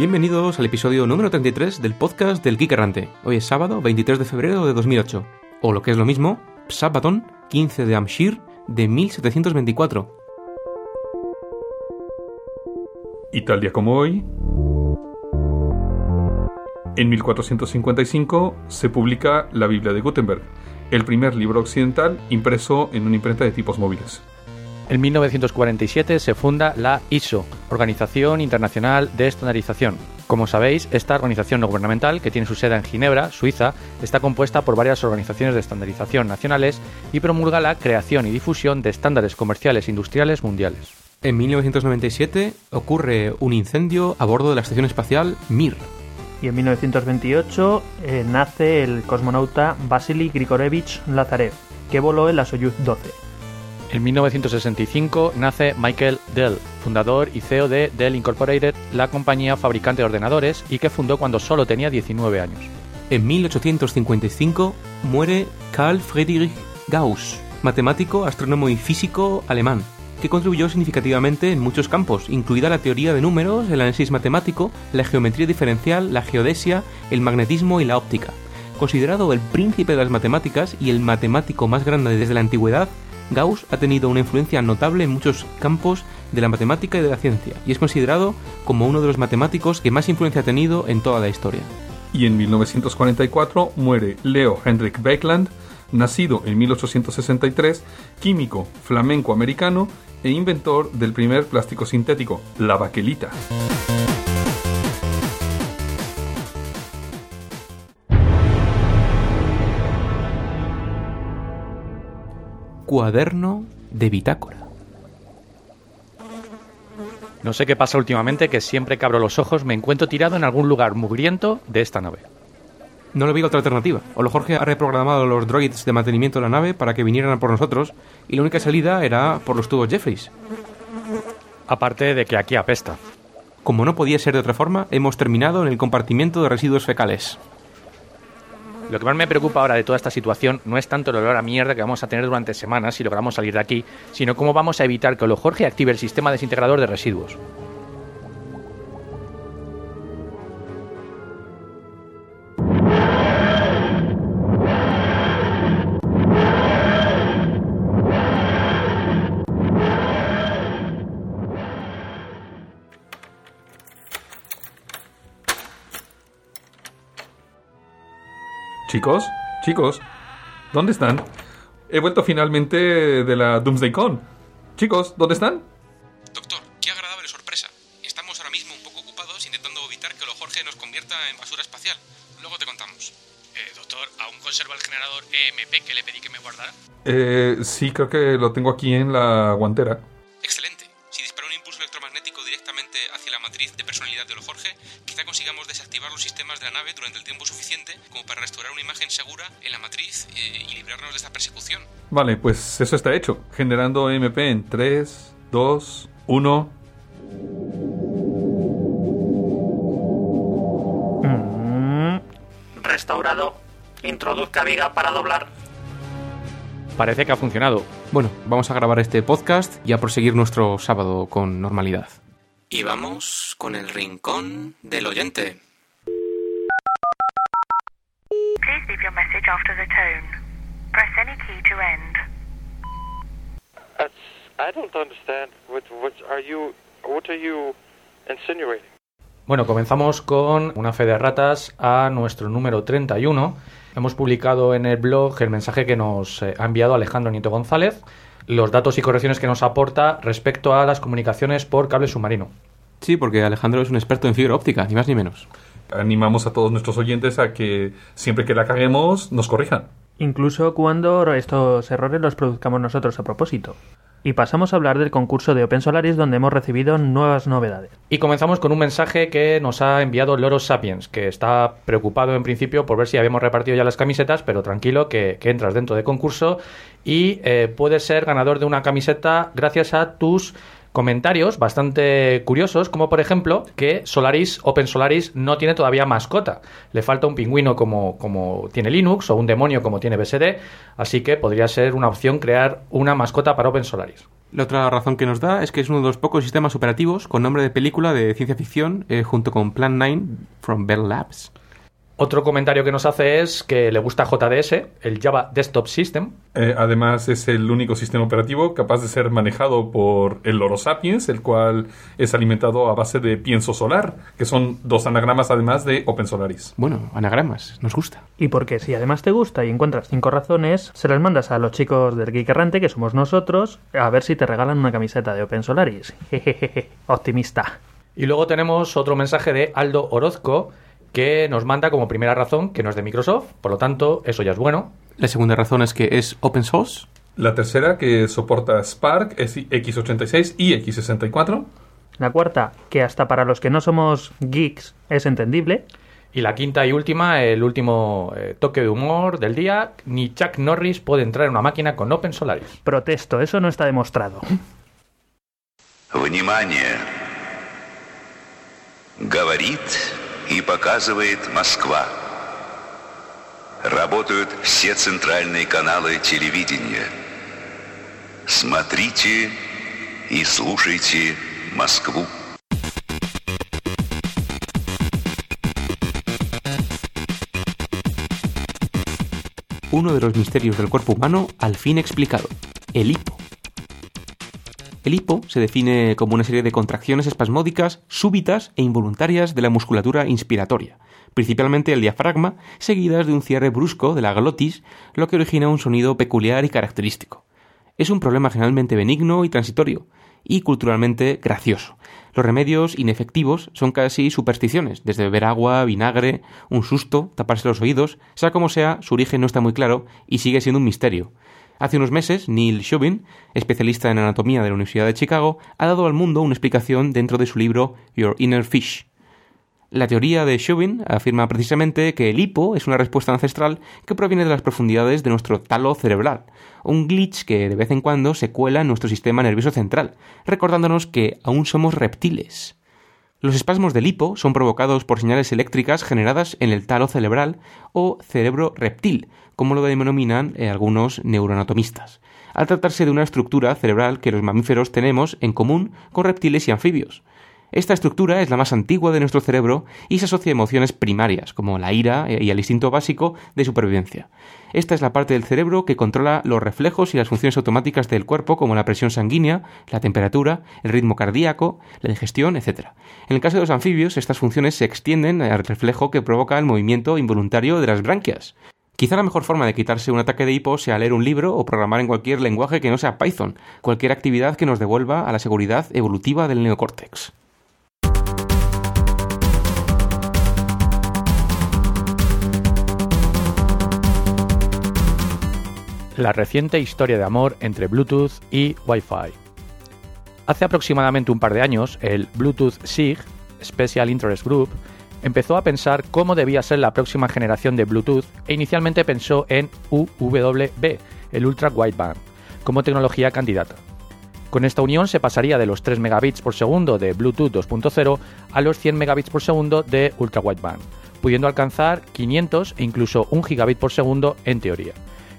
Bienvenidos al episodio número 33 del podcast del Geek Errante. Hoy es sábado 23 de febrero de 2008, o lo que es lo mismo, Sabaton 15 de Amshir de 1724. Y tal día como hoy, en 1455 se publica la Biblia de Gutenberg, el primer libro occidental impreso en una imprenta de tipos móviles. En 1947 se funda la ISO, Organización Internacional de Estandarización. Como sabéis, esta organización no gubernamental, que tiene su sede en Ginebra, Suiza, está compuesta por varias organizaciones de estandarización nacionales y promulga la creación y difusión de estándares comerciales e industriales mundiales. En 1997 ocurre un incendio a bordo de la estación espacial Mir. Y en 1928 eh, nace el cosmonauta Vasily Grigorevich Lazarev, que voló en la Soyuz 12. En 1965 nace Michael Dell, fundador y CEO de Dell Incorporated, la compañía fabricante de ordenadores y que fundó cuando solo tenía 19 años. En 1855 muere Carl Friedrich Gauss, matemático, astrónomo y físico alemán, que contribuyó significativamente en muchos campos, incluida la teoría de números, el análisis matemático, la geometría diferencial, la geodesia, el magnetismo y la óptica. Considerado el príncipe de las matemáticas y el matemático más grande desde la antigüedad, Gauss ha tenido una influencia notable en muchos campos de la matemática y de la ciencia, y es considerado como uno de los matemáticos que más influencia ha tenido en toda la historia. Y en 1944 muere Leo Hendrik Beckland, nacido en 1863, químico flamenco americano e inventor del primer plástico sintético, la baquelita. Cuaderno de bitácora. No sé qué pasa últimamente, que siempre que abro los ojos me encuentro tirado en algún lugar mugriento de esta nave. No le veo otra alternativa. Olo Jorge ha reprogramado los droids de mantenimiento de la nave para que vinieran por nosotros y la única salida era por los tubos Jeffries. Aparte de que aquí apesta. Como no podía ser de otra forma, hemos terminado en el compartimiento de residuos fecales. Lo que más me preocupa ahora de toda esta situación no es tanto el olor a mierda que vamos a tener durante semanas si logramos salir de aquí, sino cómo vamos a evitar que Olo Jorge active el sistema desintegrador de residuos. Chicos, chicos, ¿dónde están? He vuelto finalmente de la Doomsday Con. Chicos, ¿dónde están? Doctor, qué agradable sorpresa. Estamos ahora mismo un poco ocupados intentando evitar que lo Jorge nos convierta en basura espacial. Luego te contamos. Eh, doctor, ¿aún conserva el generador EMP que le pedí que me guardara? Eh, sí, creo que lo tengo aquí en la guantera. Excelente. Si dispara un impulso electromagnético directamente hacia la matriz de personalidad de lo Jorge, quizá consigamos desactivar los sistemas de la nave durante el tiempo suficiente como para restaurar una imagen segura en la matriz eh, y librarnos de esta persecución. Vale, pues eso está hecho. Generando EMP en 3, 2, 1. Mm, Restaurado. Introduzca viga para doblar. Parece que ha funcionado. Bueno, vamos a grabar este podcast y a proseguir nuestro sábado con normalidad. Y vamos con el rincón del oyente. Please leave your message after the tone. Press any key to end. That's, I don't understand. What, what are you? What are you insinuating? Bueno, comenzamos con una fe de ratas a nuestro número 31. Hemos publicado en el blog el mensaje que nos eh, ha enviado Alejandro Nieto González, los datos y correcciones que nos aporta respecto a las comunicaciones por cable submarino. Sí, porque Alejandro es un experto en fibra óptica, ni más ni menos. Animamos a todos nuestros oyentes a que siempre que la caguemos nos corrijan. incluso cuando estos errores los produzcamos nosotros a propósito. Y pasamos a hablar del concurso de Open Solaris donde hemos recibido nuevas novedades. Y comenzamos con un mensaje que nos ha enviado Loros Sapiens, que está preocupado en principio por ver si habíamos repartido ya las camisetas, pero tranquilo que, que entras dentro de concurso y eh, puedes ser ganador de una camiseta gracias a tus comentarios bastante curiosos, como por ejemplo que Solaris, Open Solaris, no tiene todavía mascota. Le falta un pingüino como, como tiene Linux o un demonio como tiene BSD, así que podría ser una opción crear una mascota para Open Solaris. La otra razón que nos da es que es uno de los pocos sistemas operativos con nombre de película de ciencia ficción eh, junto con Plan 9 from Bell Labs. Otro comentario que nos hace es que le gusta JDS, el Java Desktop System. Eh, además, es el único sistema operativo capaz de ser manejado por el Loro Sapiens, el cual es alimentado a base de pienso solar, que son dos anagramas además de Open Solaris. Bueno, anagramas, nos gusta. Y porque si además te gusta y encuentras cinco razones, se las mandas a los chicos del Geek Errante, que somos nosotros, a ver si te regalan una camiseta de Open Solaris. Jejeje, optimista. Y luego tenemos otro mensaje de Aldo Orozco que nos manda como primera razón que no es de Microsoft, por lo tanto, eso ya es bueno. La segunda razón es que es open source. La tercera, que soporta Spark, x86 y x64. La cuarta, que hasta para los que no somos geeks es entendible. Y la quinta y última, el último eh, toque de humor del día, ni Chuck Norris puede entrar en una máquina con Open Solaris. Protesto, eso no está demostrado. Внимание! Говорит и показывает Москва. Работают все центральные каналы телевидения. Смотрите и слушайте Москву. Uno de los misterios del cuerpo humano al fin explicado, el hipo. El hipo se define como una serie de contracciones espasmódicas, súbitas e involuntarias de la musculatura inspiratoria, principalmente el diafragma, seguidas de un cierre brusco de la glotis, lo que origina un sonido peculiar y característico. Es un problema generalmente benigno y transitorio, y culturalmente gracioso. Los remedios inefectivos son casi supersticiones, desde beber agua, vinagre, un susto, taparse los oídos, sea como sea, su origen no está muy claro y sigue siendo un misterio. Hace unos meses, Neil Shubin, especialista en anatomía de la Universidad de Chicago, ha dado al mundo una explicación dentro de su libro Your Inner Fish. La teoría de Shubin afirma precisamente que el hipo es una respuesta ancestral que proviene de las profundidades de nuestro talo cerebral, un glitch que de vez en cuando se cuela en nuestro sistema nervioso central, recordándonos que aún somos reptiles. Los espasmos del hipo son provocados por señales eléctricas generadas en el talo cerebral o cerebro reptil, como lo denominan eh, algunos neuroanatomistas, al tratarse de una estructura cerebral que los mamíferos tenemos en común con reptiles y anfibios. Esta estructura es la más antigua de nuestro cerebro y se asocia a emociones primarias, como la ira eh, y al instinto básico de supervivencia. Esta es la parte del cerebro que controla los reflejos y las funciones automáticas del cuerpo, como la presión sanguínea, la temperatura, el ritmo cardíaco, la digestión, etc. En el caso de los anfibios, estas funciones se extienden al reflejo que provoca el movimiento involuntario de las branquias. Quizá la mejor forma de quitarse un ataque de hipo sea leer un libro o programar en cualquier lenguaje que no sea Python, cualquier actividad que nos devuelva a la seguridad evolutiva del neocórtex. La reciente historia de amor entre Bluetooth y Wi-Fi. Hace aproximadamente un par de años, el Bluetooth SIG, Special Interest Group, empezó a pensar cómo debía ser la próxima generación de Bluetooth e inicialmente pensó en UWB, el Ultra Wideband, como tecnología candidata. Con esta unión se pasaría de los 3 megabits por segundo de Bluetooth 2.0 a los 100 megabits por segundo de Ultra Wideband, pudiendo alcanzar 500 e incluso 1 gigabit por segundo en teoría.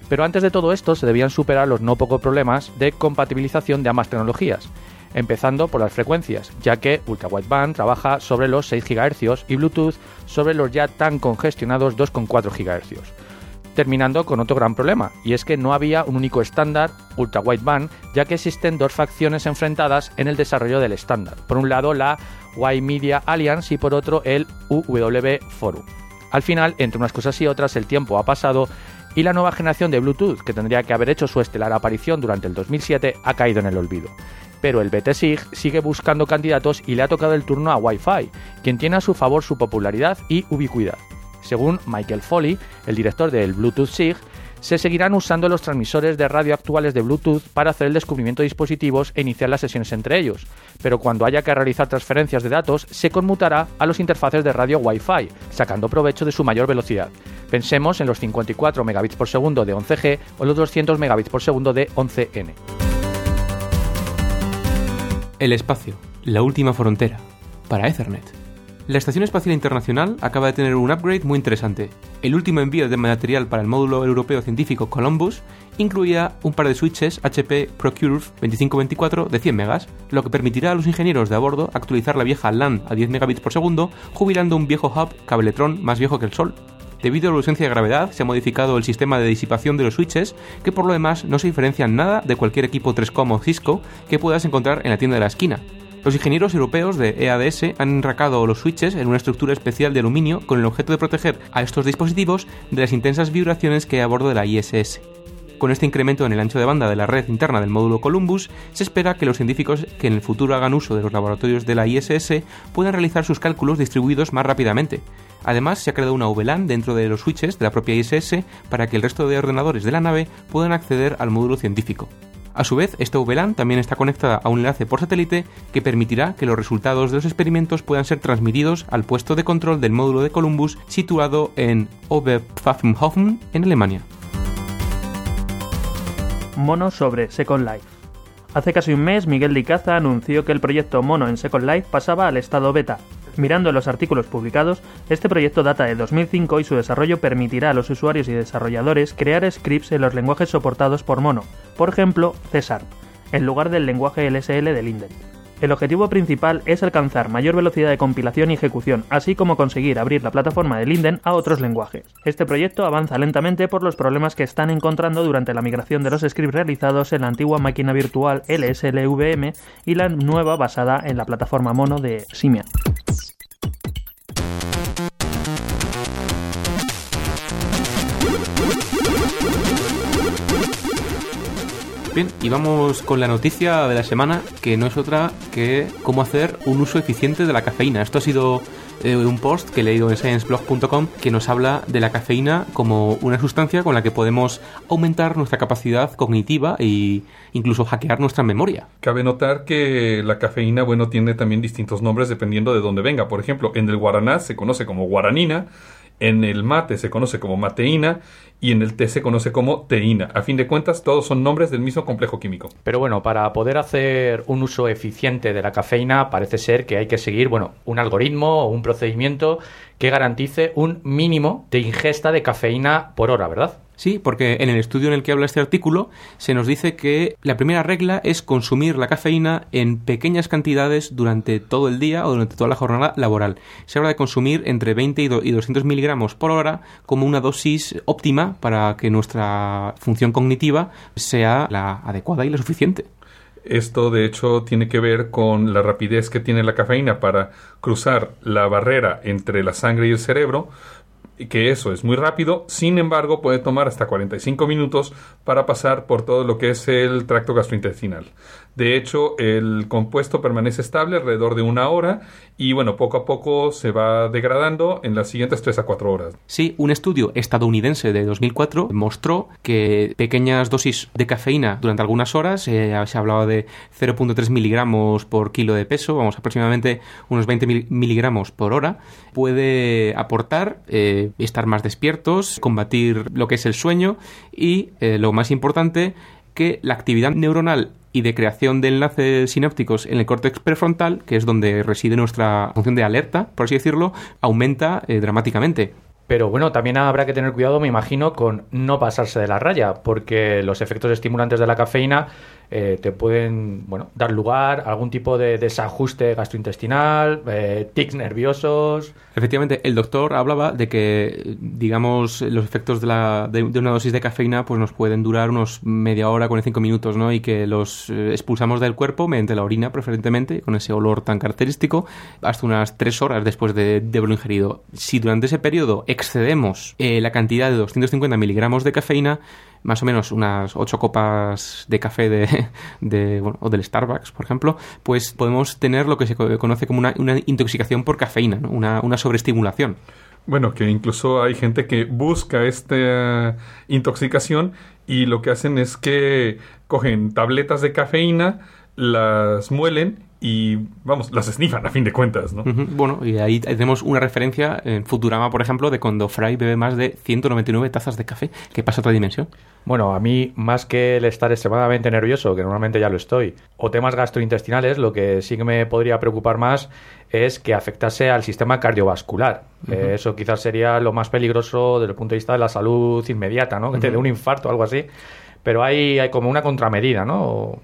Pero antes de todo esto se debían superar los no pocos problemas de compatibilización de ambas tecnologías, empezando por las frecuencias, ya que Ultra Wideband trabaja sobre los 6 GHz y Bluetooth sobre los ya tan congestionados 2,4 GHz. Terminando con otro gran problema, y es que no había un único estándar Ultra Wideband, ya que existen dos facciones enfrentadas en el desarrollo del estándar. Por un lado la Y Media Alliance y por otro el UW Forum. Al final, entre unas cosas y otras, el tiempo ha pasado y la nueva generación de Bluetooth, que tendría que haber hecho su estelar aparición durante el 2007, ha caído en el olvido. Pero el BTSIG sigue buscando candidatos y le ha tocado el turno a Wi-Fi, quien tiene a su favor su popularidad y ubicuidad. Según Michael Foley, el director del Bluetooth SIG, se seguirán usando los transmisores de radio actuales de Bluetooth para hacer el descubrimiento de dispositivos e iniciar las sesiones entre ellos, pero cuando haya que realizar transferencias de datos se conmutará a los interfaces de radio Wi-Fi, sacando provecho de su mayor velocidad. Pensemos en los 54 megabits por segundo de 11G o los 200 megabits por segundo de 11N. El espacio, la última frontera, para Ethernet. La Estación Espacial Internacional acaba de tener un upgrade muy interesante. El último envío de material para el módulo europeo científico Columbus incluía un par de switches HP ProCurve 2524 de 100 megas, lo que permitirá a los ingenieros de a bordo actualizar la vieja LAN a 10 megabits por segundo, jubilando un viejo hub Cabletron más viejo que el Sol. Debido a la ausencia de gravedad, se ha modificado el sistema de disipación de los switches, que por lo demás no se diferencian nada de cualquier equipo 3Com o Cisco que puedas encontrar en la tienda de la esquina. Los ingenieros europeos de EADS han enracado los switches en una estructura especial de aluminio con el objeto de proteger a estos dispositivos de las intensas vibraciones que hay a bordo de la ISS. Con este incremento en el ancho de banda de la red interna del módulo Columbus, se espera que los científicos que en el futuro hagan uso de los laboratorios de la ISS puedan realizar sus cálculos distribuidos más rápidamente. Además, se ha creado una VLAN dentro de los switches de la propia ISS para que el resto de ordenadores de la nave puedan acceder al módulo científico. A su vez, esta VLAN también está conectada a un enlace por satélite que permitirá que los resultados de los experimentos puedan ser transmitidos al puesto de control del módulo de Columbus situado en Oberpfaffenhofen, en Alemania. Mono sobre Second Life. Hace casi un mes, Miguel Dicaza anunció que el proyecto Mono en Second Life pasaba al estado beta. Mirando los artículos publicados, este proyecto data de 2005 y su desarrollo permitirá a los usuarios y desarrolladores crear scripts en los lenguajes soportados por Mono, por ejemplo, Cesar, en lugar del lenguaje LSL de Linden. El objetivo principal es alcanzar mayor velocidad de compilación y ejecución, así como conseguir abrir la plataforma de Linden a otros lenguajes. Este proyecto avanza lentamente por los problemas que están encontrando durante la migración de los scripts realizados en la antigua máquina virtual LSLVM y la nueva basada en la plataforma Mono de Symbian. Bien, y vamos con la noticia de la semana, que no es otra que cómo hacer un uso eficiente de la cafeína. Esto ha sido eh, un post que he leído en scienceblog.com que nos habla de la cafeína como una sustancia con la que podemos aumentar nuestra capacidad cognitiva e incluso hackear nuestra memoria. Cabe notar que la cafeína, bueno, tiene también distintos nombres dependiendo de dónde venga. Por ejemplo, en el guaraná se conoce como guaranina, en el mate se conoce como mateína y en el té se conoce como teína. A fin de cuentas, todos son nombres del mismo complejo químico. Pero bueno, para poder hacer un uso eficiente de la cafeína parece ser que hay que seguir, bueno, un algoritmo o un procedimiento que garantice un mínimo de ingesta de cafeína por hora, ¿verdad? Sí, porque en el estudio en el que habla este artículo se nos dice que la primera regla es consumir la cafeína en pequeñas cantidades durante todo el día o durante toda la jornada laboral. Se habla de consumir entre 20 y 200 miligramos por hora como una dosis óptima para que nuestra función cognitiva sea la adecuada y la suficiente. Esto, de hecho, tiene que ver con la rapidez que tiene la cafeína para cruzar la barrera entre la sangre y el cerebro, que eso es muy rápido, sin embargo puede tomar hasta 45 minutos para pasar por todo lo que es el tracto gastrointestinal. De hecho, el compuesto permanece estable alrededor de una hora y bueno, poco a poco se va degradando en las siguientes 3 a 4 horas. Sí, un estudio estadounidense de 2004 mostró que pequeñas dosis de cafeína durante algunas horas, eh, se hablaba de 0.3 miligramos por kilo de peso, vamos, aproximadamente unos 20 miligramos por hora, puede aportar eh, estar más despiertos, combatir lo que es el sueño y, eh, lo más importante, que la actividad neuronal y de creación de enlaces sinápticos en el córtex prefrontal, que es donde reside nuestra función de alerta, por así decirlo, aumenta eh, dramáticamente. Pero bueno, también habrá que tener cuidado, me imagino, con no pasarse de la raya, porque los efectos estimulantes de la cafeína eh, te pueden bueno, dar lugar a algún tipo de desajuste gastrointestinal, eh, tics nerviosos. Efectivamente, el doctor hablaba de que, digamos, los efectos de, la, de, una dosis de cafeína pues nos pueden durar unos media hora, 45 minutos, ¿no? Y que los eh, expulsamos del cuerpo mediante la orina, preferentemente, con ese olor tan característico, hasta unas 3 horas después de, de haberlo ingerido. Si durante ese periodo excedemos eh, la cantidad de 250 miligramos de cafeína, más o menos unas 8 copas de café de, de o del Starbucks, por ejemplo, pues podemos tener lo que se conoce como una, una intoxicación por cafeína, ¿no? una, una sobreestimulación. Bueno, que incluso hay gente que busca esta intoxicación y lo que hacen es que cogen tabletas de cafeína, las muelen y, vamos, las esnifan a fin de cuentas, ¿no? Bueno, y ahí tenemos una referencia en Futurama, por ejemplo, de cuando Fry bebe más de 199 tazas de café, que pasa a otra dimensión. Bueno, a mí, más que el estar extremadamente nervioso, que normalmente ya lo estoy, o temas gastrointestinales, lo que sí que me podría preocupar más es que afectase al sistema cardiovascular. Eh, eso quizás sería lo más peligroso desde el punto de vista de la salud inmediata, ¿no? Que te dé un infarto o algo así. Pero hay, hay como una contramedida, ¿no?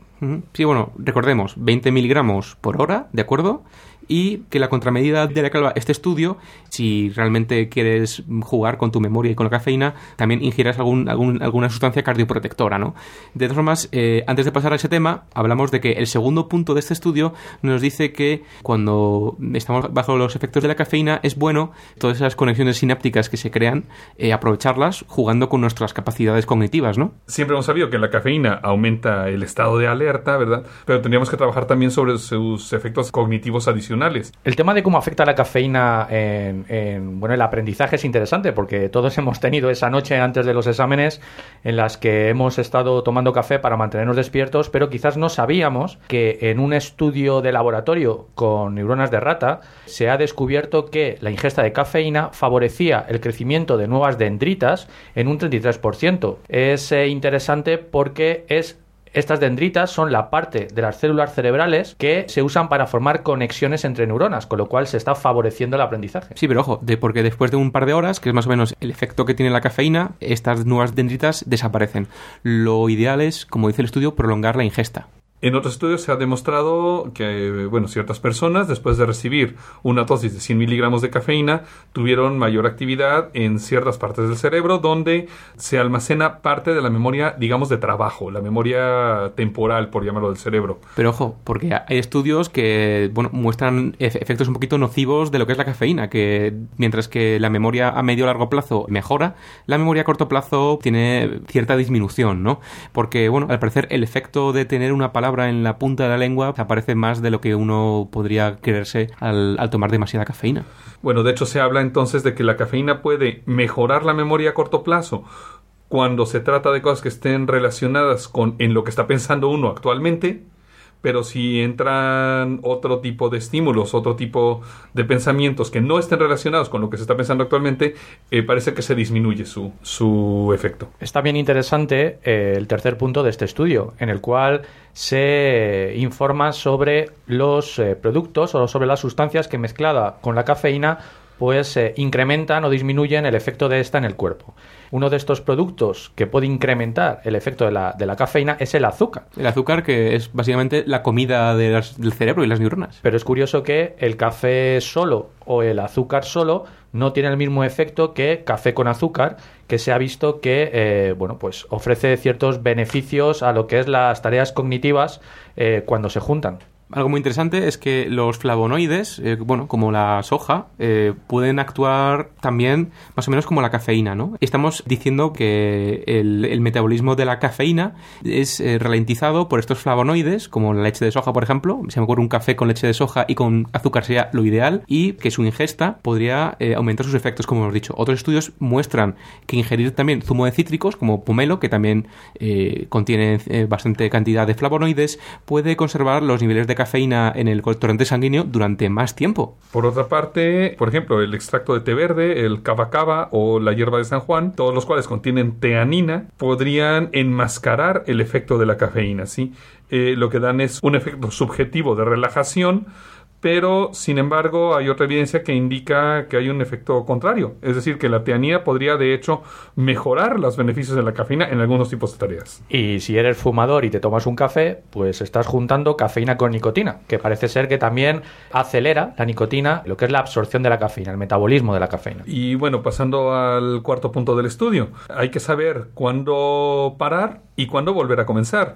Sí, bueno, recordemos, 20 miligramos por hora, ¿de acuerdo? Y que la contramedida de la que este estudio, si realmente quieres jugar con tu memoria y con la cafeína, también ingieras algún, algún- alguna sustancia cardioprotectora, ¿no? De todas formas, eh, antes de pasar a ese tema, hablamos de que el segundo punto de este estudio nos dice que cuando estamos bajo los efectos de la cafeína es bueno todas esas conexiones sinápticas que se crean, eh, aprovecharlas jugando con nuestras capacidades cognitivas, ¿no? Siempre hemos sabido que la cafeína aumenta el estado de alerta, ¿verdad? Pero tendríamos que trabajar también sobre sus efectos cognitivos adicionales. El tema de cómo afecta la cafeína en, en, bueno, el aprendizaje es interesante porque todos hemos tenido esa noche antes de los exámenes en las que hemos estado tomando café para mantenernos despiertos, pero quizás no sabíamos que en un estudio de laboratorio con neuronas de rata se ha descubierto que la ingesta de cafeína favorecía el crecimiento de nuevas dendritas en un 33%. Es eh, interesante porque es estas dendritas son la parte de las células cerebrales que se usan para formar conexiones entre neuronas, con lo cual se está favoreciendo el aprendizaje. Sí, pero ojo, de, porque después de un par de horas, que es más o menos el efecto que tiene la cafeína, estas nuevas dendritas desaparecen. Lo ideal es, como dice el estudio, prolongar la ingesta. En otros estudios se ha demostrado que, bueno, ciertas personas, después de recibir una dosis de 100 miligramos de cafeína, tuvieron mayor actividad en ciertas partes del cerebro donde se almacena parte de la memoria, digamos, de trabajo, la memoria temporal, por llamarlo, del cerebro. Pero ojo, porque hay estudios que bueno, muestran efe- efectos un poquito nocivos de lo que es la cafeína, que mientras que la memoria a medio largo plazo mejora, la memoria a corto plazo tiene cierta disminución, ¿no? Porque, bueno, al parecer el efecto de tener una palabra en la punta de la lengua aparece más de lo que uno podría creerse al, al tomar demasiada cafeína. Bueno, de hecho se habla entonces de que la cafeína puede mejorar la memoria a corto plazo cuando se trata de cosas que estén relacionadas con en lo que está pensando uno actualmente, pero si entran otro tipo de estímulos, otro tipo de pensamientos que no estén relacionados con lo que se está pensando actualmente, eh, parece que se disminuye su, su efecto. Está bien interesante eh, el tercer punto de este estudio, en el cual se informa sobre los eh, productos o sobre las sustancias que mezclada con la cafeína pues eh, incrementan o disminuyen el efecto de esta en el cuerpo. Uno de estos productos que puede incrementar el efecto de la, de la cafeína es el azúcar. El azúcar, que es básicamente la comida de las- del cerebro y las neuronas. Pero es curioso que el café solo o el azúcar solo no tiene el mismo efecto que café con azúcar, que se ha visto que eh, bueno, pues ofrece ciertos beneficios a lo que es las tareas cognitivas eh, cuando se juntan. Algo muy interesante es que los flavonoides, eh, bueno, como la soja, eh, pueden actuar también más o menos como la cafeína, ¿no? Estamos diciendo que el, metabolismo de la cafeína es eh, ralentizado por estos flavonoides, como la leche de soja, por ejemplo. Se me ocurre un café con leche de soja y con azúcar sería lo ideal, y que su ingesta podría aumentar sus efectos, como hemos dicho. Otros estudios muestran que ingerir también zumo de cítricos, como pomelo, que también contiene bastante cantidad de flavonoides, puede conservar los niveles de cafeína en el torrente sanguíneo durante más tiempo. Por otra parte, por ejemplo, el extracto de té verde, el cava cava o la hierba de San Juan, todos los cuales contienen teanina, podrían enmascarar el efecto de la cafeína, ¿sí? Eh, lo que dan es un efecto subjetivo de relajación, pero sin embargo hay otra evidencia que indica que hay un efecto contrario, es decir, que la teanina podría de hecho mejorar los beneficios de la cafeína en algunos tipos de tareas. Y si eres fumador y te tomas un café, pues estás juntando cafeína con nicotina, que parece ser que también acelera la nicotina, lo que es la absorción de la cafeína, el metabolismo de la cafeína. Y bueno, pasando al cuarto punto del estudio, hay que saber cuándo parar y cuándo volver a comenzar.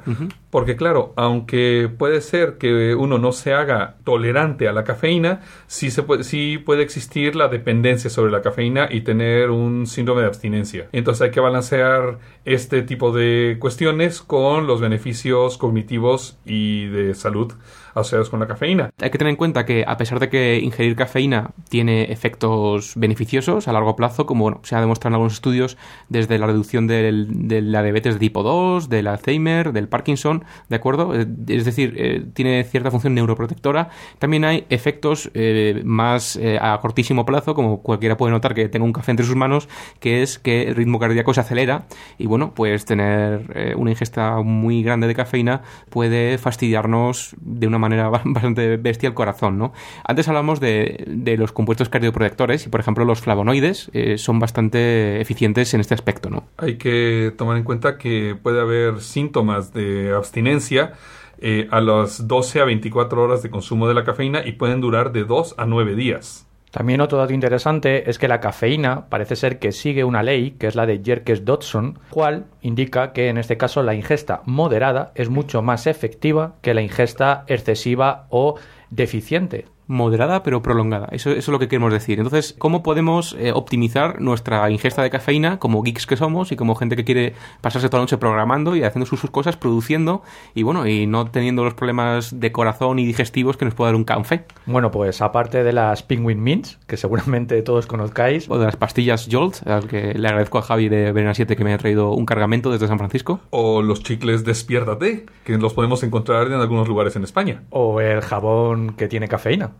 Porque claro, aunque puede ser que uno no se haga tolerante a la cafeína, sí, se puede, sí puede existir la dependencia sobre la cafeína y tener un síndrome de abstinencia. Entonces hay que balancear este tipo de cuestiones con los beneficios cognitivos y de salud asociados con la cafeína. Hay que tener en cuenta que a pesar de que ingerir cafeína tiene efectos beneficiosos a largo plazo, como bueno, se ha demostrado en algunos estudios, desde la reducción del- de la diabetes de tipo 2, del Alzheimer, del Parkinson, ¿de acuerdo? Eh, Es decir, eh, tiene cierta función neuroprotectora. También hay efectos eh, más eh, a cortísimo plazo, como cualquiera puede notar que tenga un café entre sus manos, que es que el ritmo cardíaco se acelera y bueno, pues tener eh, una ingesta muy grande de cafeína puede fastidiarnos de una manera bastante bestia el corazón, ¿no? Antes hablamos de, de los compuestos cardioprotectores y, por ejemplo, los flavonoides son bastante eficientes en este aspecto, ¿no? Hay que tomar en cuenta que puede haber síntomas de abstinencia eh, a las 12 a 24 horas de consumo de la cafeína y pueden durar de 2 a 9 días. También otro dato interesante es que la cafeína parece ser que sigue una ley, que es la de Jerkes-Dodson, cual indica que en este caso la ingesta moderada es mucho más efectiva que la ingesta excesiva o deficiente. Moderada pero prolongada. Eso, eso es lo que queremos decir. Entonces, ¿cómo podemos eh, optimizar nuestra ingesta de cafeína como geeks que somos y como gente que quiere pasarse toda la noche programando y haciendo sus, sus cosas, produciendo y bueno, y no teniendo los problemas de corazón y digestivos que nos puede dar un café? Bueno, pues aparte de las Penguin Mints, que seguramente todos conozcáis, O de las pastillas Jolt, al que le agradezco a Javi de Verena 7 que me ha traído un cargamento desde San Francisco. O los chicles Despiértate, que los podemos encontrar en algunos lugares en España. o el jabón que tiene cafeína.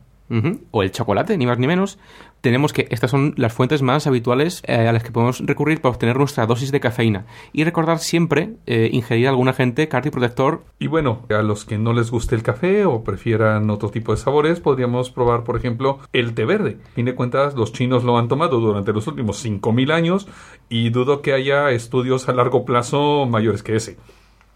O el chocolate, ni más ni menos. Tenemos que estas son las fuentes más habituales eh, a las que podemos recurrir para obtener nuestra dosis de cafeína. Y recordar siempre eh, ingerir algún agente cardioprotector. Y bueno, a los que no les guste el café o prefieran otro tipo de sabores, podríamos probar, por ejemplo, el té verde. A fin de cuentas, los chinos lo han tomado durante los últimos 5.000 años y dudo que haya estudios a largo plazo mayores que ese.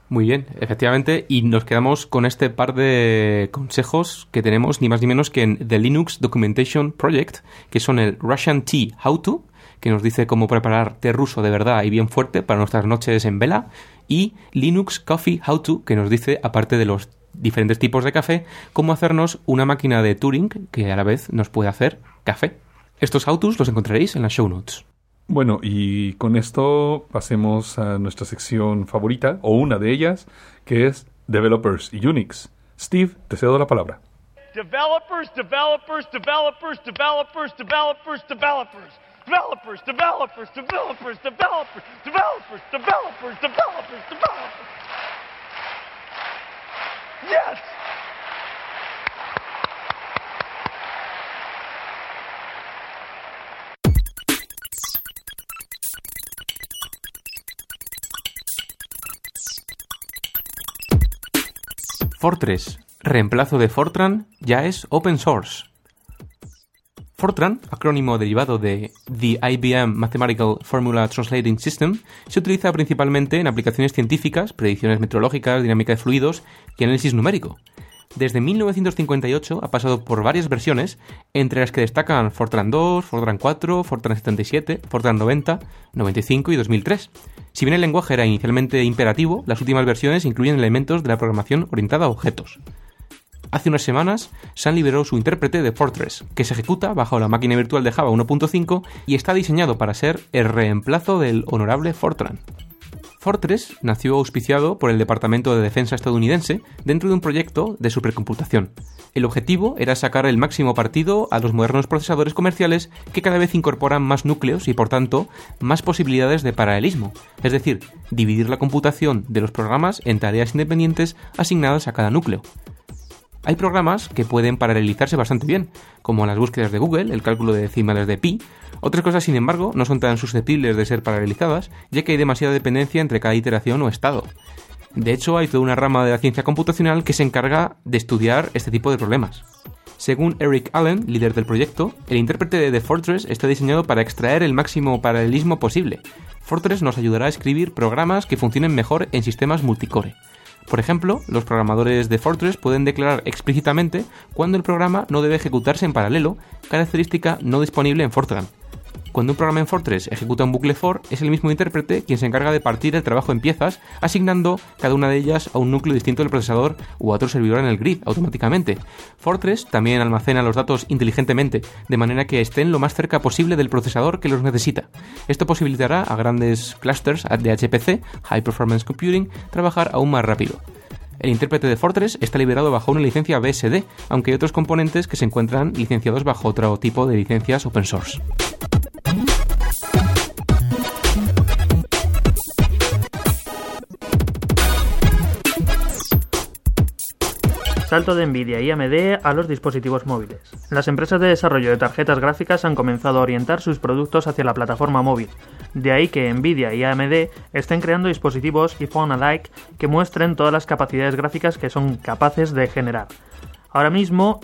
Muy bien, efectivamente. Y nos quedamos con este par de consejos que tenemos ni más ni menos que en The Linux Documentation Project, que son el Russian Tea How To, que nos dice cómo preparar té ruso de verdad y bien fuerte para nuestras noches en vela, y Linux Coffee How To, que nos dice, aparte de los diferentes tipos de café, cómo hacernos una máquina de Turing que a la vez nos puede hacer café. Estos how-tos los encontraréis en las show notes. Bueno, y con esto pasemos a nuestra sección favorita, o una de ellas, que es Developers y Unix. Steve, te cedo la palabra. Developers, developers, developers, developers, developers, developers. Developers, developers, developers, developers, developers, developers, developers, developers. Yes! Fortress, reemplazo de Fortran, ya es open source. Fortran, acrónimo derivado de The IBM Mathematical Formula Translating System, se utiliza principalmente en aplicaciones científicas, predicciones meteorológicas, dinámica de fluidos y análisis numérico. Desde 1958 ha pasado por varias versiones, entre las que destacan Fortran 2, Fortran 4, Fortran 77, Fortran 90, 95 y 2003. Si bien el lenguaje era inicialmente imperativo, las últimas versiones incluyen elementos de la programación orientada a objetos. Hace unas semanas, Sun liberó su intérprete de Fortress, que se ejecuta bajo la máquina virtual de Java 1.5 y está diseñado para ser el reemplazo del honorable Fortran. Fortress nació auspiciado por el Departamento de Defensa estadounidense dentro de un proyecto de supercomputación. El objetivo era sacar el máximo partido a los modernos procesadores comerciales que cada vez incorporan más núcleos y por tanto más posibilidades de paralelismo, es decir, dividir la computación de los programas en tareas independientes asignadas a cada núcleo. Hay programas que pueden paralelizarse bastante bien, como las búsquedas de Google, el cálculo de decimales de pi. Otras cosas, sin embargo, no son tan susceptibles de ser paralelizadas, ya que hay demasiada dependencia entre cada iteración o estado. De hecho, hay toda una rama de la ciencia computacional que se encarga de estudiar este tipo de problemas. Según Eric Allen, líder del proyecto, el intérprete de The Fortress está diseñado para extraer el máximo paralelismo posible. Fortress nos ayudará a escribir programas que funcionen mejor en sistemas multicore. Por ejemplo, los programadores de Fortress pueden declarar explícitamente cuando el programa no debe ejecutarse en paralelo, característica no disponible en Fortran. Cuando un programa en Fortress ejecuta un bucle for, es el mismo intérprete quien se encarga de partir el trabajo en piezas, asignando cada una de ellas a un núcleo distinto del procesador o a otro servidor en el grid automáticamente. Fortress también almacena los datos inteligentemente, de manera que estén lo más cerca posible del procesador que los necesita. Esto posibilitará a grandes clusters de HPC, High Performance Computing, trabajar aún más rápido. El intérprete de Fortress está liberado bajo una licencia BSD, aunque hay otros componentes que se encuentran licenciados bajo otro tipo de licencias open source. Salto de Nvidia y AMD a los dispositivos móviles. Las empresas de desarrollo de tarjetas gráficas han comenzado a orientar sus productos hacia la plataforma móvil. De ahí que Nvidia y AMD estén creando dispositivos iPhone alike que muestren todas las capacidades gráficas que son capaces de generar. Ahora mismo,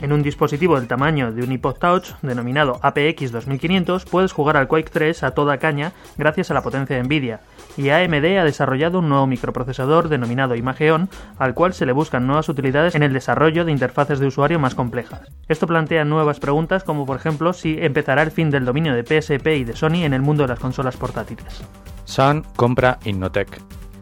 en un dispositivo del tamaño de un iPod Touch, denominado APX 2500, puedes jugar al Quake 3 a toda caña gracias a la potencia de Nvidia, y AMD ha desarrollado un nuevo microprocesador denominado Imageon, al cual se le buscan nuevas utilidades en el desarrollo de interfaces de usuario más complejas. Esto plantea nuevas preguntas como por ejemplo si empezará el fin del dominio de PSP y de Sony en el mundo de las consolas portátiles. Sun compra Innotech.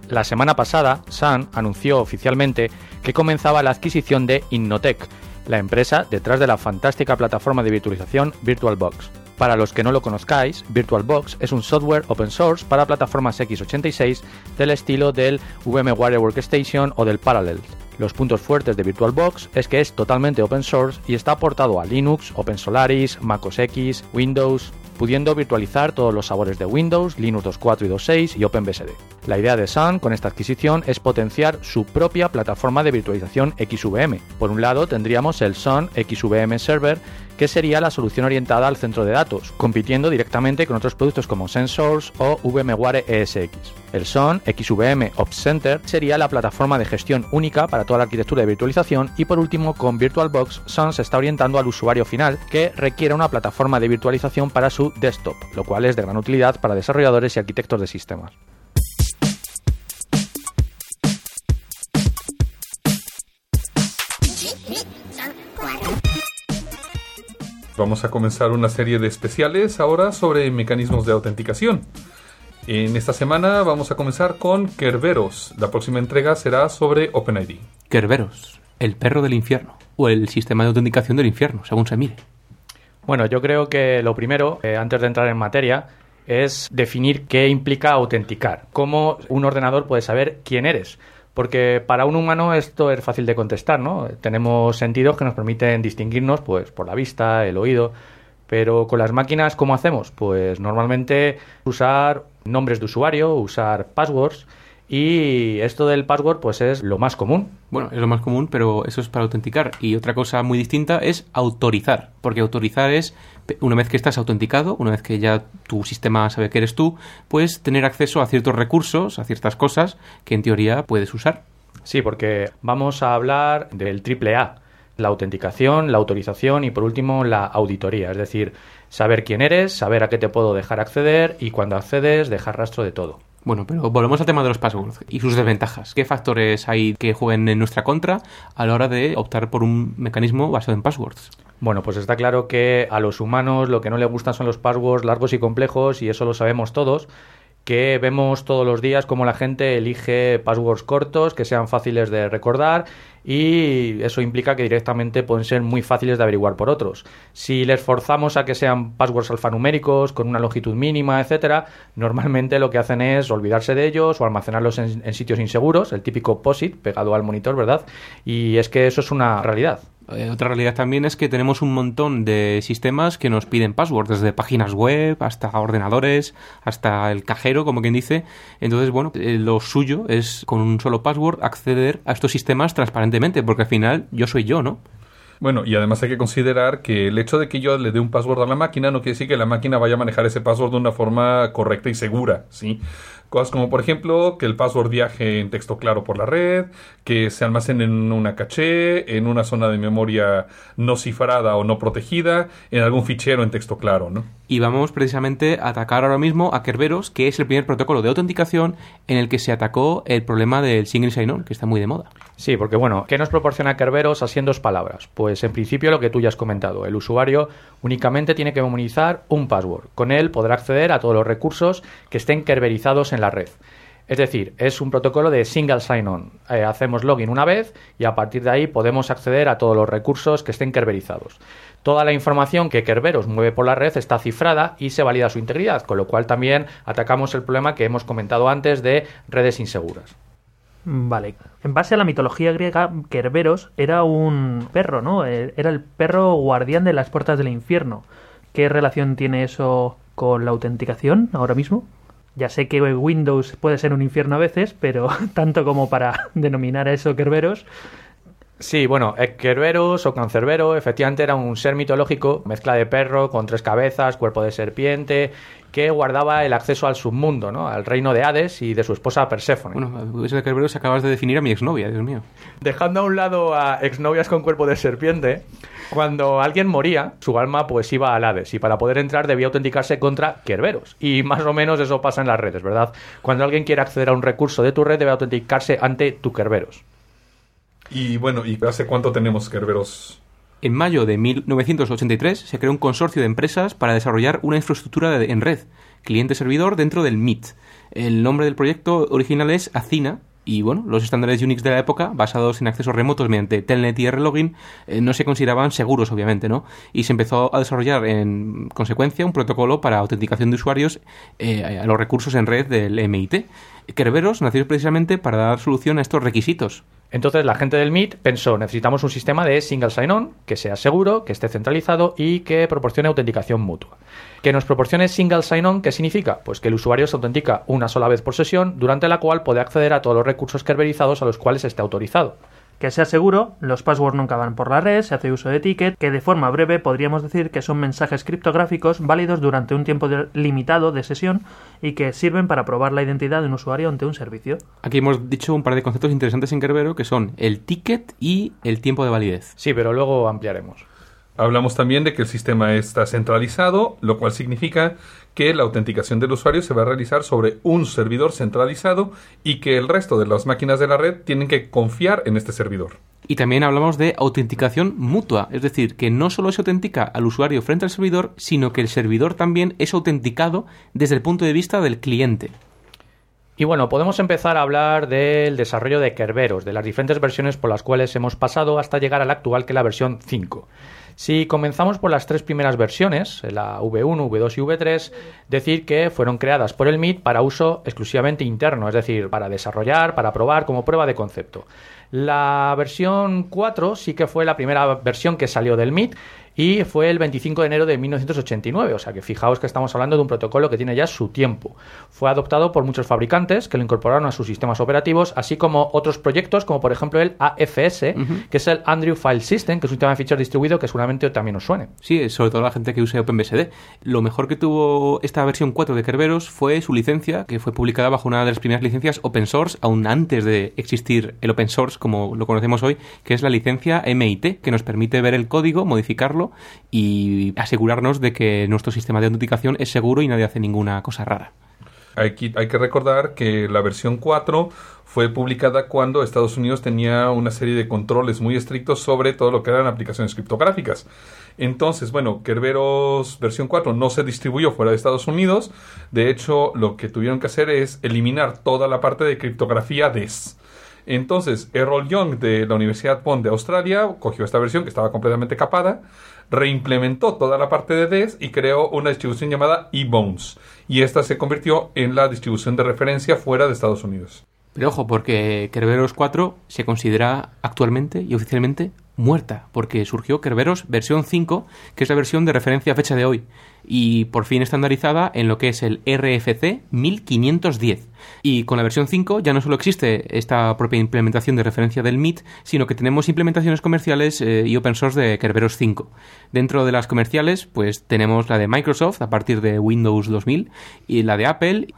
La semana pasada, Sun anunció oficialmente que comenzaba la adquisición de Innotech, la empresa detrás de la fantástica plataforma de virtualización VirtualBox. Para los que no lo conozcáis, VirtualBox es un software open source para plataformas x86 del estilo del VMware Workstation o del Parallels. Los puntos fuertes de VirtualBox es que es totalmente open source y está aportado a Linux, OpenSolaris, MacOS X, Windows, pudiendo virtualizar todos los sabores de Windows, Linux 2.4 y 2.6 y OpenBSD. La idea de Sun con esta adquisición es potenciar su propia plataforma de virtualización XVM. Por un lado tendríamos el Sun XVM Server, que sería la solución orientada al centro de datos, compitiendo directamente con otros productos como Sensors o VMware ESX. El SON XVM Ops Center sería la plataforma de gestión única para toda la arquitectura de virtualización y por último con VirtualBox SON se está orientando al usuario final que requiere una plataforma de virtualización para su desktop, lo cual es de gran utilidad para desarrolladores y arquitectos de sistemas. Vamos a comenzar una serie de especiales ahora sobre mecanismos de autenticación. En esta semana vamos a comenzar con Kerberos. La próxima entrega será sobre OpenID. Kerberos, el perro del infierno, o el sistema de autenticación del infierno, según se mire. Bueno, yo creo que lo primero, eh, antes de entrar en materia, es definir qué implica autenticar. Cómo un ordenador puede saber quién eres. Porque para un humano esto es fácil de contestar, ¿no? Tenemos sentidos que nos permiten distinguirnos pues, por la vista, el oído. Pero con las máquinas, ¿cómo hacemos? Pues normalmente usar nombres de usuario, usar passwords. Y esto del password pues es lo más común. Bueno, es lo más común, pero eso es para autenticar. Y otra cosa muy distinta es autorizar. Porque autorizar es, una vez que estás autenticado, una vez que ya tu sistema sabe que eres tú, puedes tener acceso a ciertos recursos, a ciertas cosas que en teoría puedes usar. Sí, porque vamos a hablar del triple A. La autenticación, la autorización y por último la auditoría. Es decir, saber quién eres, saber a qué te puedo dejar acceder y cuando accedes dejar rastro de todo. Bueno, pero volvemos al tema de los passwords y sus desventajas. ¿Qué factores hay que jueguen en nuestra contra a la hora de optar por un mecanismo basado en passwords? Bueno, pues está claro que a los humanos lo que no les gustan son los passwords largos y complejos y eso lo sabemos todos que vemos todos los días cómo la gente elige passwords cortos que sean fáciles de recordar y eso implica que directamente pueden ser muy fáciles de averiguar por otros. Si les forzamos a que sean passwords alfanuméricos con una longitud mínima, etcétera, normalmente lo que hacen es olvidarse de ellos o almacenarlos en, en sitios inseguros, el típico POSIT pegado al monitor, ¿verdad? Y es que eso es una realidad. Eh, otra realidad también es que tenemos un montón de sistemas que nos piden passwords, desde páginas web hasta ordenadores, hasta el cajero, como quien dice. Entonces, bueno, eh, lo suyo es con un solo password acceder a estos sistemas transparentemente, porque al final yo soy yo, ¿no? Bueno, y además hay que considerar que el hecho de que yo le dé un password a la máquina no quiere decir que la máquina vaya a manejar ese password de una forma correcta y segura, ¿sí? Cosas como, por ejemplo, que el password viaje en texto claro por la red, que se almacene en una caché, en una zona de memoria no cifrada o no protegida, en algún fichero en texto claro, ¿no? Y vamos precisamente a atacar ahora mismo a Kerberos, que es el primer protocolo de autenticación en el que se atacó el problema del single sign-on, que está muy de moda. Sí, porque bueno, ¿qué nos proporciona Kerberos así en dos palabras? Pues en principio lo que tú ya has comentado, el usuario únicamente tiene que memorizar un password. Con él podrá acceder a todos los recursos que estén kerberizados en la red. Es decir, es un protocolo de single sign-on. Eh, hacemos login una vez y a partir de ahí podemos acceder a todos los recursos que estén kerberizados. Toda la información que Kerberos mueve por la red está cifrada y se valida su integridad, con lo cual también atacamos el problema que hemos comentado antes de redes inseguras. Vale. En base a la mitología griega, Kerberos era un perro, ¿no? Eh, Era el perro guardián de las puertas del infierno. ¿Qué relación tiene eso con la autenticación ahora mismo? Ya sé que Windows puede ser un infierno a veces, pero tanto como para denominar a eso Kerberos. Sí, bueno, Kerberos o Cancerbero efectivamente era un ser mitológico, mezcla de perro con tres cabezas, cuerpo de serpiente, que guardaba el acceso al submundo, ¿no? al reino de Hades y de su esposa Perséfone. Bueno, eso de Kerberos acabas de definir a mi exnovia, Dios mío. Dejando a un lado a exnovias con cuerpo de serpiente, cuando alguien moría, su alma pues iba al Hades y para poder entrar debía autenticarse contra Kerberos. Y más o menos eso pasa en las redes, ¿verdad? Cuando alguien quiere acceder a un recurso de tu red debe autenticarse ante tu Kerberos. Y bueno, ¿y hace cuánto tenemos Kerberos? En mayo de 1983 se creó un consorcio de empresas para desarrollar una infraestructura de- en red, cliente-servidor dentro del MIT. El nombre del proyecto original es Acina y bueno, los estándares Unix de la época, basados en accesos remotos mediante Telnet y Rlogin, eh, no se consideraban seguros, obviamente, ¿no? Y se empezó a desarrollar en consecuencia un protocolo para autenticación de usuarios eh, a los recursos en red del MIT. Kerberos nació precisamente para dar solución a estos requisitos. Entonces la gente del MIT pensó, necesitamos un sistema de single sign-on que sea seguro, que esté centralizado y que proporcione autenticación mutua. Que nos proporcione single sign-on, ¿qué significa? Pues que el usuario se autentica una sola vez por sesión, durante la cual puede acceder a todos los recursos kerberizados a los cuales esté autorizado. Que sea seguro, los passwords nunca van por la red, se hace uso de ticket, que de forma breve podríamos decir que son mensajes criptográficos válidos durante un tiempo de- limitado de sesión y que sirven para probar la identidad de un usuario ante un servicio. Aquí hemos dicho un par de conceptos interesantes en Kerbero que son el ticket y el tiempo de validez. Sí, pero luego ampliaremos. Hablamos también de que el sistema está centralizado, lo cual significa que la autenticación del usuario se va a realizar sobre un servidor centralizado y que el resto de las máquinas de la red tienen que confiar en este servidor. Y también hablamos de autenticación mutua, es decir, que no solo se autentica al usuario frente al servidor, sino que el servidor también es autenticado desde el punto de vista del cliente. Y bueno, podemos empezar a hablar del desarrollo de Kerberos, de las diferentes versiones por las cuales hemos pasado hasta llegar a la actual, que es la versión 5. Si comenzamos por las tres primeras versiones, la V1, V2 y V3, decir que fueron creadas por el MIT para uso exclusivamente interno, es decir, para desarrollar, para probar como prueba de concepto. La versión 4 sí que fue la primera versión que salió del MIT y fue el 25 de enero de 1989, o sea que fijaos que estamos hablando de un protocolo que tiene ya su tiempo. Fue adoptado por muchos fabricantes que lo incorporaron a sus sistemas operativos, así como otros proyectos como por ejemplo el AFS, que es el Andrew File System, que es un sistema de ficheros distribuido que seguramente también os suene. Sí, sobre todo la gente que use OpenBSD. Lo mejor que tuvo esta versión 4 de Kerberos fue su licencia, que fue publicada bajo una de las primeras licencias open source, aún antes de existir el open source como lo conocemos hoy, que es la licencia MIT, que nos permite ver el código, modificarlo y asegurarnos de que nuestro sistema de autenticación es seguro y nadie hace ninguna cosa rara. Hay que, hay que recordar que la versión 4 fue publicada cuando Estados Unidos tenía una serie de controles muy estrictos sobre todo lo que eran aplicaciones criptográficas. Entonces, bueno, Kerberos versión 4 no se distribuyó fuera de Estados Unidos. De hecho, lo que tuvieron que hacer es eliminar toda la parte de criptografía DES. Entonces, Errol Young de la Universidad Bond de Australia cogió esta versión que estaba completamente capada, reimplementó toda la parte de DES y creó una distribución llamada eBones. Y esta se convirtió en la distribución de referencia fuera de Estados Unidos. Pero ojo, porque Kerberos 4 se considera actualmente y oficialmente muerta, porque surgió Kerberos versión 5, que es la versión de referencia a fecha de hoy, y por fin estandarizada en lo que es el RFC 1510. Y con la versión 5 ya no solo existe esta propia implementación de referencia del MIT, sino que tenemos implementaciones comerciales eh, y open source de Kerberos 5. Dentro de las comerciales, pues tenemos la de Microsoft a partir de Windows 2000 y la de Apple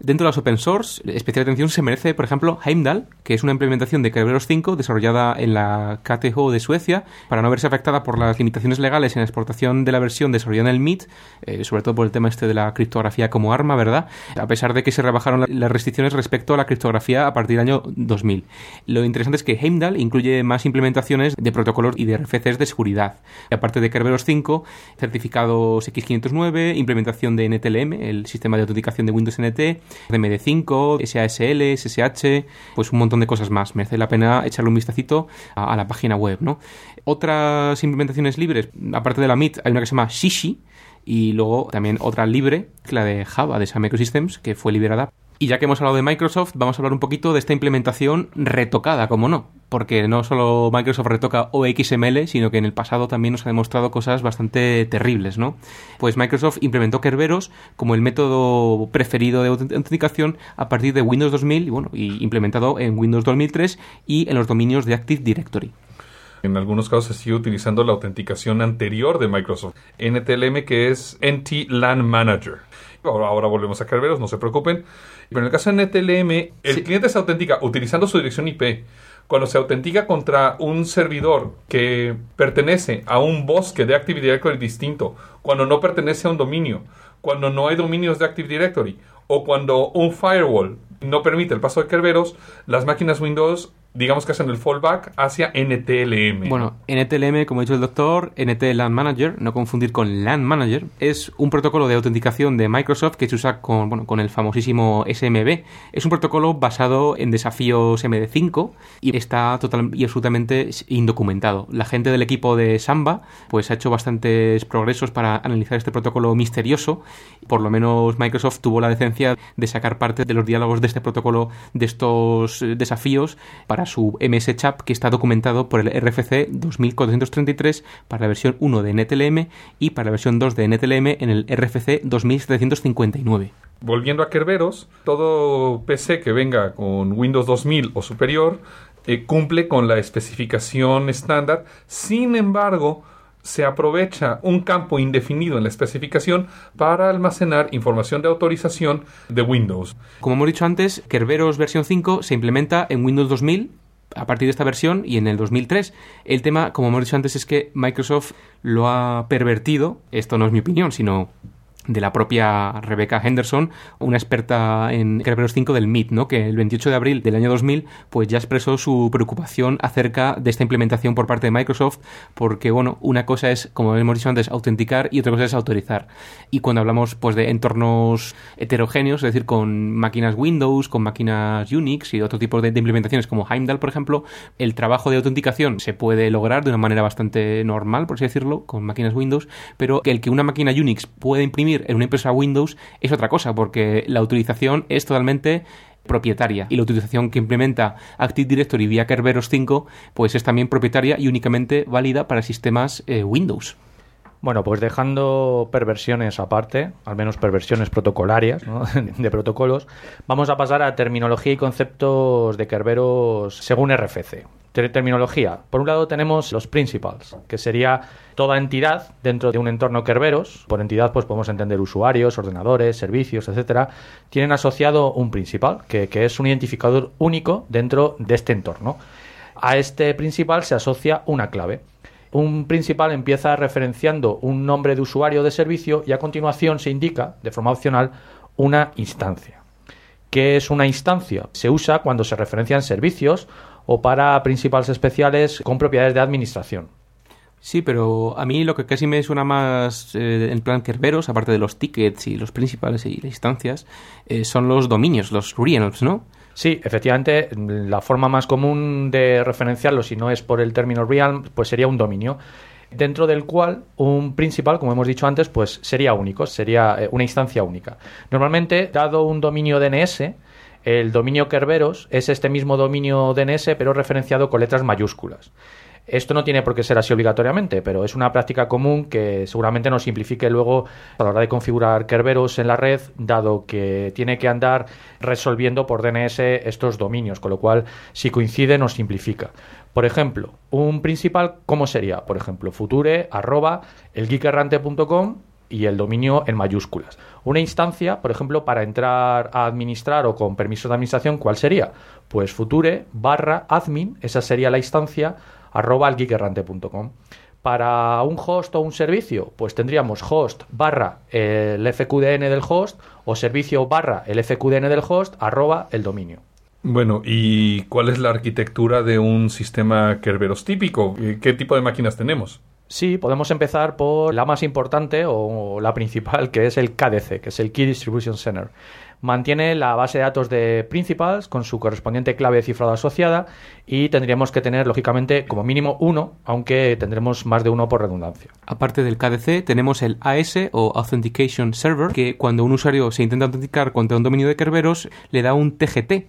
Dentro de las open source, especial atención se merece, por ejemplo, Heimdall, que es una implementación de Kerberos 5 desarrollada en la KTH de Suecia para no verse afectada por las limitaciones legales en la exportación de la versión desarrollada en el MIT, eh, sobre todo por el tema este de la criptografía como arma, ¿verdad? A pesar de que se rebajaron la- las restricciones respecto a la criptografía a partir del año 2000. Lo interesante es que Heimdall incluye más implementaciones de protocolos y de RFCs de seguridad. Aparte de Kerberos 5, certificados X509, implementación de NTLM, el sistema de autenticación de Windows NT, DMD5, SASL, SSH, pues un montón de cosas más. Merece la pena echarle un vistacito a, la página web, ¿no? Otras implementaciones libres, aparte de la MIT, hay una que se llama Shishi, y luego también otra libre, la de Java, de Sun Microsystems, que fue liberada. Y ya que hemos hablado de Microsoft, vamos a hablar un poquito de esta implementación retocada, como no, porque no solo Microsoft retoca OXML, sino que en el pasado también nos ha demostrado cosas bastante terribles, ¿no? Pues Microsoft implementó Kerberos como el método preferido de autent- autenticación a partir de Windows 2000 y bueno, y implementado en Windows 2003 y en los dominios de Active Directory. En algunos casos se sigue utilizando la autenticación anterior de Microsoft, NTLM, que es NT LAN Manager. Ahora, ahora volvemos a Kerberos, no se preocupen. Pero en el caso de NTLM, el cliente se autentica utilizando su dirección IP. Cuando se autentica contra un servidor que pertenece a un bosque de Active Directory distinto, cuando no pertenece a un dominio, cuando no hay dominios de Active Directory, o cuando un firewall no permite el paso de Kerberos, las máquinas Windows, digamos que hacen el fallback hacia NTLM. Bueno, NTLM, como ha dicho el doctor, NT LAN Manager, no confundir con LAN Manager, es un protocolo de autenticación de Microsoft que se usa con, bueno, con el famosísimo SMB. Es un protocolo basado en desafíos MD5 y está total y absolutamente indocumentado. La gente del equipo de Samba pues ha hecho bastantes progresos para analizar este protocolo misterioso. Por lo menos Microsoft tuvo la decencia de sacar parte de los diálogos de este protocolo de estos eh, desafíos para su MS Chap que está documentado por el RFC 2433 para la versión 1 de NTLM y para la versión 2 de NTLM en el RFC 2759. Volviendo a Kerberos, todo PC que venga con Windows 2000 o superior eh, cumple con la especificación estándar. Sin embargo, se aprovecha un campo indefinido en la especificación para almacenar información de autorización de Windows. Como hemos dicho antes, Kerberos versión 5 se implementa en Windows 2000 a partir de esta versión y en el 2003. El tema, como hemos dicho antes, es que Microsoft lo ha pervertido. Esto no es mi opinión, sino de la propia Rebecca Henderson, una experta en Kerberos 5 del MIT, ¿no? que el 28 de abril del año 2000 pues ya expresó su preocupación acerca de esta implementación por parte de Microsoft, porque bueno, una cosa es, como hemos dicho antes, autenticar y otra cosa es autorizar. Y cuando hablamos pues de entornos heterogéneos, es decir, con máquinas Windows, con máquinas Unix y otro tipo de, de implementaciones como Heimdall, por ejemplo, el trabajo de autenticación se puede lograr de una manera bastante normal, por así decirlo, con máquinas Windows, pero el que una máquina Unix pueda imprimir en una impresora Windows es otra cosa, porque la utilización es totalmente propietaria y la utilización que implementa Active Directory vía Kerberos 5 pues es también propietaria y únicamente válida para sistemas eh, Windows. Bueno, pues dejando perversiones aparte, al menos perversiones protocolarias, de protocolos, vamos a pasar a terminología y conceptos de Kerberos según RFC. Ter- Terminología. Por un lado tenemos los principals, que sería toda entidad dentro de un entorno Kerberos. Por entidad pues podemos entender usuarios, ordenadores, servicios, etcétera. Tienen asociado un principal, que, que es un identificador único dentro de este entorno. A este principal se asocia una clave un principal empieza referenciando un nombre de usuario de servicio y a continuación se indica, de forma opcional, una instancia. ¿Qué es una instancia? Se usa cuando se referencian servicios o para principales especiales con propiedades de administración. Sí, pero a mí lo que casi me suena más eh, en plan Kerberos, aparte de los tickets y los principales y las instancias, eh, son los dominios, los realms, ¿no? Sí, efectivamente, la forma más común de referenciarlo, si no es por el término realm, pues sería un dominio, dentro del cual un principal, como hemos dicho antes, pues sería único, sería eh, una instancia única. Normalmente, dado un dominio DNS, el dominio Kerberos es este mismo dominio DNS, pero referenciado con letras mayúsculas. Esto no tiene por qué ser así obligatoriamente, pero es una práctica común que seguramente nos simplifique luego a la hora de configurar Kerberos en la red, dado que tiene que andar resolviendo por DNS estos dominios, con lo cual si coincide nos simplifica. Por ejemplo, un principal, ¿cómo sería? Por ejemplo, future arroba y el dominio en mayúsculas. Una instancia, por ejemplo, para entrar a administrar o con permiso de administración, ¿cuál sería? Pues future barra admin, esa sería la instancia, arroba algeekerrante.com. Para un host o un servicio, pues tendríamos host barra el FQDN del host o servicio barra el FQDN del host arroba el dominio. Bueno, ¿y cuál es la arquitectura de un sistema Kerberos típico? ¿Qué tipo de máquinas tenemos? Sí, podemos empezar por la más importante o la principal, que es el KDC, que es el Key Distribution Center. Mantiene la base de datos de Principals con su correspondiente clave de cifrado asociada y tendríamos que tener, lógicamente, como mínimo uno, aunque tendremos más de uno por redundancia. Aparte del KDC, tenemos el AS o Authentication Server, que cuando un usuario se intenta autenticar contra un dominio de Kerberos, le da un TGT,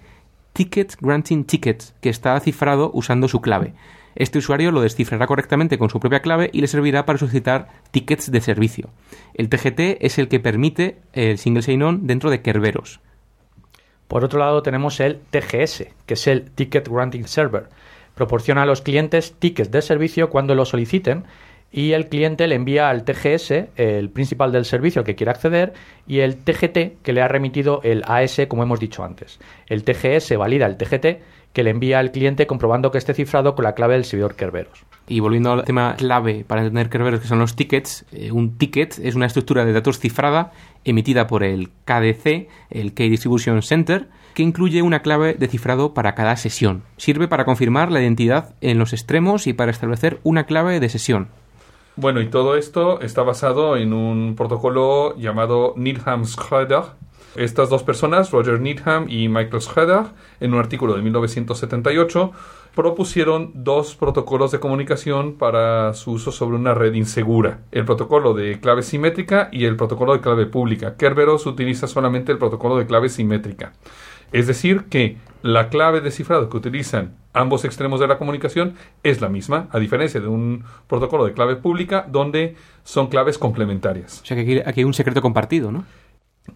Ticket Granting Ticket, que está cifrado usando su clave. Este usuario lo descifrará correctamente con su propia clave y le servirá para solicitar tickets de servicio. El TGT es el que permite el single sign-on dentro de Kerberos. Por otro lado tenemos el TGS, que es el Ticket Granting Server. Proporciona a los clientes tickets de servicio cuando lo soliciten y el cliente le envía al TGS el principal del servicio al que quiere acceder y el TGT que le ha remitido el AS como hemos dicho antes. El TGS valida el TGT que le envía al cliente comprobando que esté cifrado con la clave del servidor Kerberos. Y volviendo al tema clave para entender Kerberos, que son los tickets, eh, un ticket es una estructura de datos cifrada emitida por el KDC, el Key Distribution Center, que incluye una clave de cifrado para cada sesión. Sirve para confirmar la identidad en los extremos y para establecer una clave de sesión. Bueno, y todo esto está basado en un protocolo llamado Needham Schroeder, estas dos personas, Roger Needham y Michael Schroeder, en un artículo de 1978, propusieron dos protocolos de comunicación para su uso sobre una red insegura, el protocolo de clave simétrica y el protocolo de clave pública. Kerberos utiliza solamente el protocolo de clave simétrica. Es decir, que la clave de cifrado que utilizan ambos extremos de la comunicación es la misma, a diferencia de un protocolo de clave pública donde son claves complementarias. O sea que aquí, aquí hay un secreto compartido, ¿no?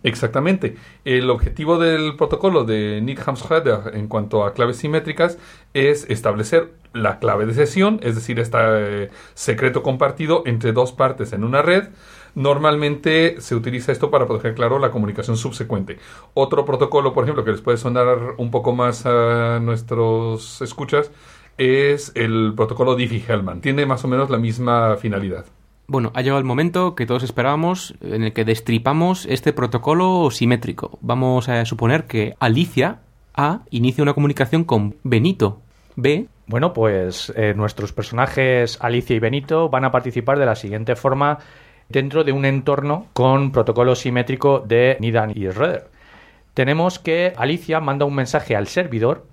Exactamente. El objetivo del protocolo de Needham Schroeder en cuanto a claves simétricas es establecer la clave de sesión, es decir, este secreto compartido entre dos partes en una red. Normalmente se utiliza esto para proteger, claro, la comunicación subsecuente. Otro protocolo, por ejemplo, que les puede sonar un poco más a nuestros escuchas, es el protocolo Diffie-Hellman. Tiene más o menos la misma finalidad. Bueno, ha llegado el momento que todos esperábamos en el que destripamos este protocolo simétrico. Vamos a suponer que Alicia A inicia una comunicación con Benito B. Bueno, pues eh, nuestros personajes Alicia y Benito van a participar de la siguiente forma dentro de un entorno con protocolo simétrico de Nidan y Schroeder. Tenemos que Alicia manda un mensaje al servidor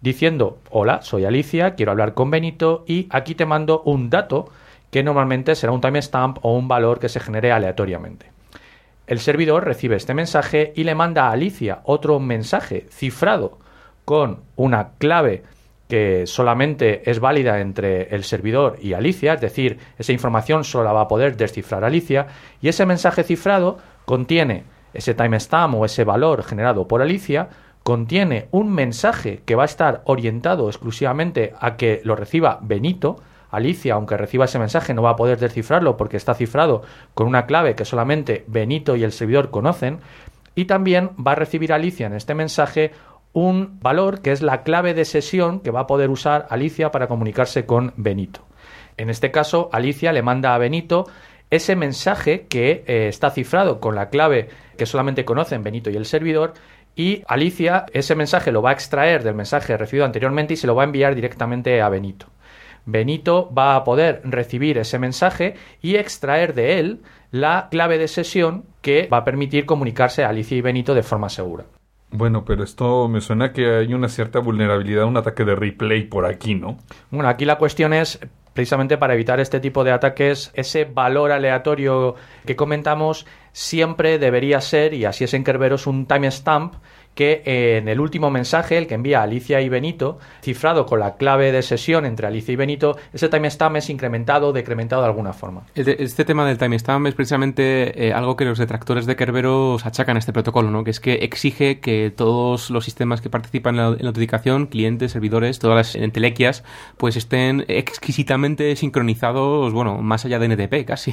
diciendo, hola, soy Alicia, quiero hablar con Benito y aquí te mando un dato que normalmente será un timestamp o un valor que se genere aleatoriamente. El servidor recibe este mensaje y le manda a Alicia otro mensaje cifrado con una clave que solamente es válida entre el servidor y Alicia, es decir, esa información solo la va a poder descifrar Alicia, y ese mensaje cifrado contiene ese timestamp o ese valor generado por Alicia, contiene un mensaje que va a estar orientado exclusivamente a que lo reciba Benito, Alicia, aunque reciba ese mensaje, no va a poder descifrarlo porque está cifrado con una clave que solamente Benito y el servidor conocen. Y también va a recibir Alicia en este mensaje un valor que es la clave de sesión que va a poder usar Alicia para comunicarse con Benito. En este caso, Alicia le manda a Benito ese mensaje que eh, está cifrado con la clave que solamente conocen Benito y el servidor y Alicia ese mensaje lo va a extraer del mensaje recibido anteriormente y se lo va a enviar directamente a Benito. Benito va a poder recibir ese mensaje y extraer de él la clave de sesión que va a permitir comunicarse a Alicia y Benito de forma segura. Bueno, pero esto me suena que hay una cierta vulnerabilidad, un ataque de replay por aquí, ¿no? Bueno, aquí la cuestión es precisamente para evitar este tipo de ataques, ese valor aleatorio que comentamos siempre debería ser, y así es en Kerberos, un timestamp que en el último mensaje, el que envía Alicia y Benito, cifrado con la clave de sesión entre Alicia y Benito, ese timestamp es incrementado o decrementado de alguna forma. Este tema del timestamp es precisamente eh, algo que los detractores de Kerberos achacan a este protocolo, ¿no? que es que exige que todos los sistemas que participan en la, en la autenticación, clientes, servidores, todas las entelequias, pues estén exquisitamente sincronizados, bueno, más allá de NTP casi.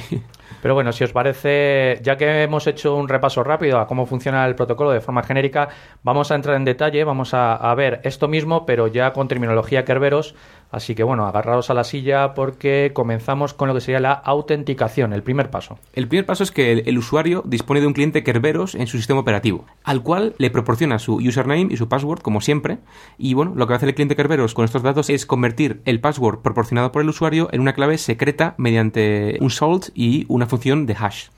Pero bueno, si os parece, ya que hemos hecho un repaso rápido a cómo funciona el protocolo de forma genérica, vamos a entrar en detalle, vamos a, a ver esto mismo, pero ya con terminología Kerberos. Así que bueno, agarrados a la silla porque comenzamos con lo que sería la autenticación, el primer paso. El primer paso es que el, el usuario dispone de un cliente Kerberos en su sistema operativo, al cual le proporciona su username y su password, como siempre. Y bueno, lo que va a hacer el cliente Kerberos con estos datos es convertir el password proporcionado por el usuario en una clave secreta mediante un salt y una función de hash.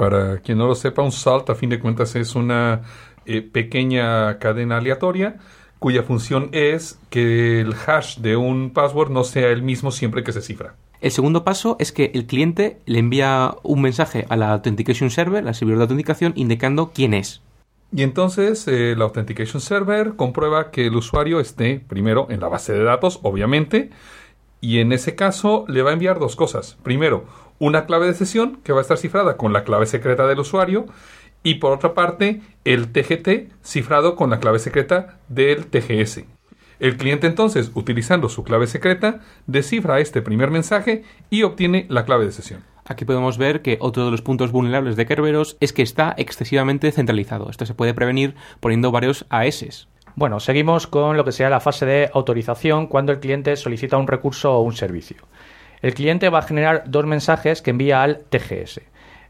Para quien no lo sepa, un salt a fin de cuentas es una eh, pequeña cadena aleatoria cuya función es que el hash de un password no sea el mismo siempre que se cifra. El segundo paso es que el cliente le envía un mensaje a la Authentication Server, al servidor de autenticación, indicando quién es. Y entonces eh, la Authentication Server comprueba que el usuario esté primero en la base de datos, obviamente, y en ese caso le va a enviar dos cosas. Primero, una clave de sesión que va a estar cifrada con la clave secreta del usuario y por otra parte el TGT cifrado con la clave secreta del TGS. El cliente entonces, utilizando su clave secreta, descifra este primer mensaje y obtiene la clave de sesión. Aquí podemos ver que otro de los puntos vulnerables de Kerberos es que está excesivamente centralizado. Esto se puede prevenir poniendo varios AS. Bueno, seguimos con lo que sea la fase de autorización cuando el cliente solicita un recurso o un servicio. El cliente va a generar dos mensajes que envía al TGS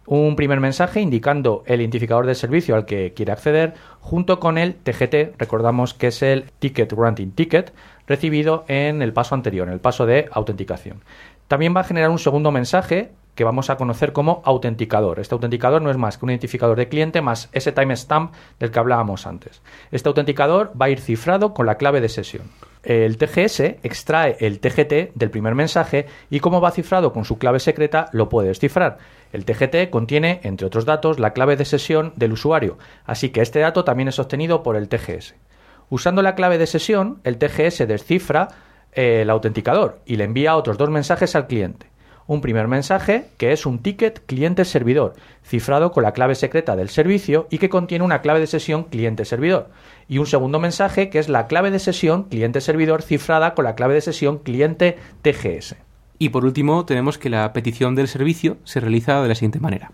un primer mensaje indicando el identificador del servicio al que quiere acceder junto con el TGT, recordamos que es el Ticket Granting Ticket, recibido en el paso anterior, en el paso de autenticación. También va a generar un segundo mensaje que vamos a conocer como autenticador. Este autenticador no es más que un identificador de cliente más ese timestamp del que hablábamos antes. Este autenticador va a ir cifrado con la clave de sesión. El TGS extrae el TGT del primer mensaje y como va cifrado con su clave secreta lo puede descifrar. El TGT contiene, entre otros datos, la clave de sesión del usuario, así que este dato también es obtenido por el TGS. Usando la clave de sesión, el TGS descifra eh, el autenticador y le envía otros dos mensajes al cliente. Un primer mensaje, que es un ticket cliente-servidor, cifrado con la clave secreta del servicio y que contiene una clave de sesión cliente-servidor. Y un segundo mensaje, que es la clave de sesión cliente-servidor cifrada con la clave de sesión cliente-TGS. Y por último, tenemos que la petición del servicio se realiza de la siguiente manera.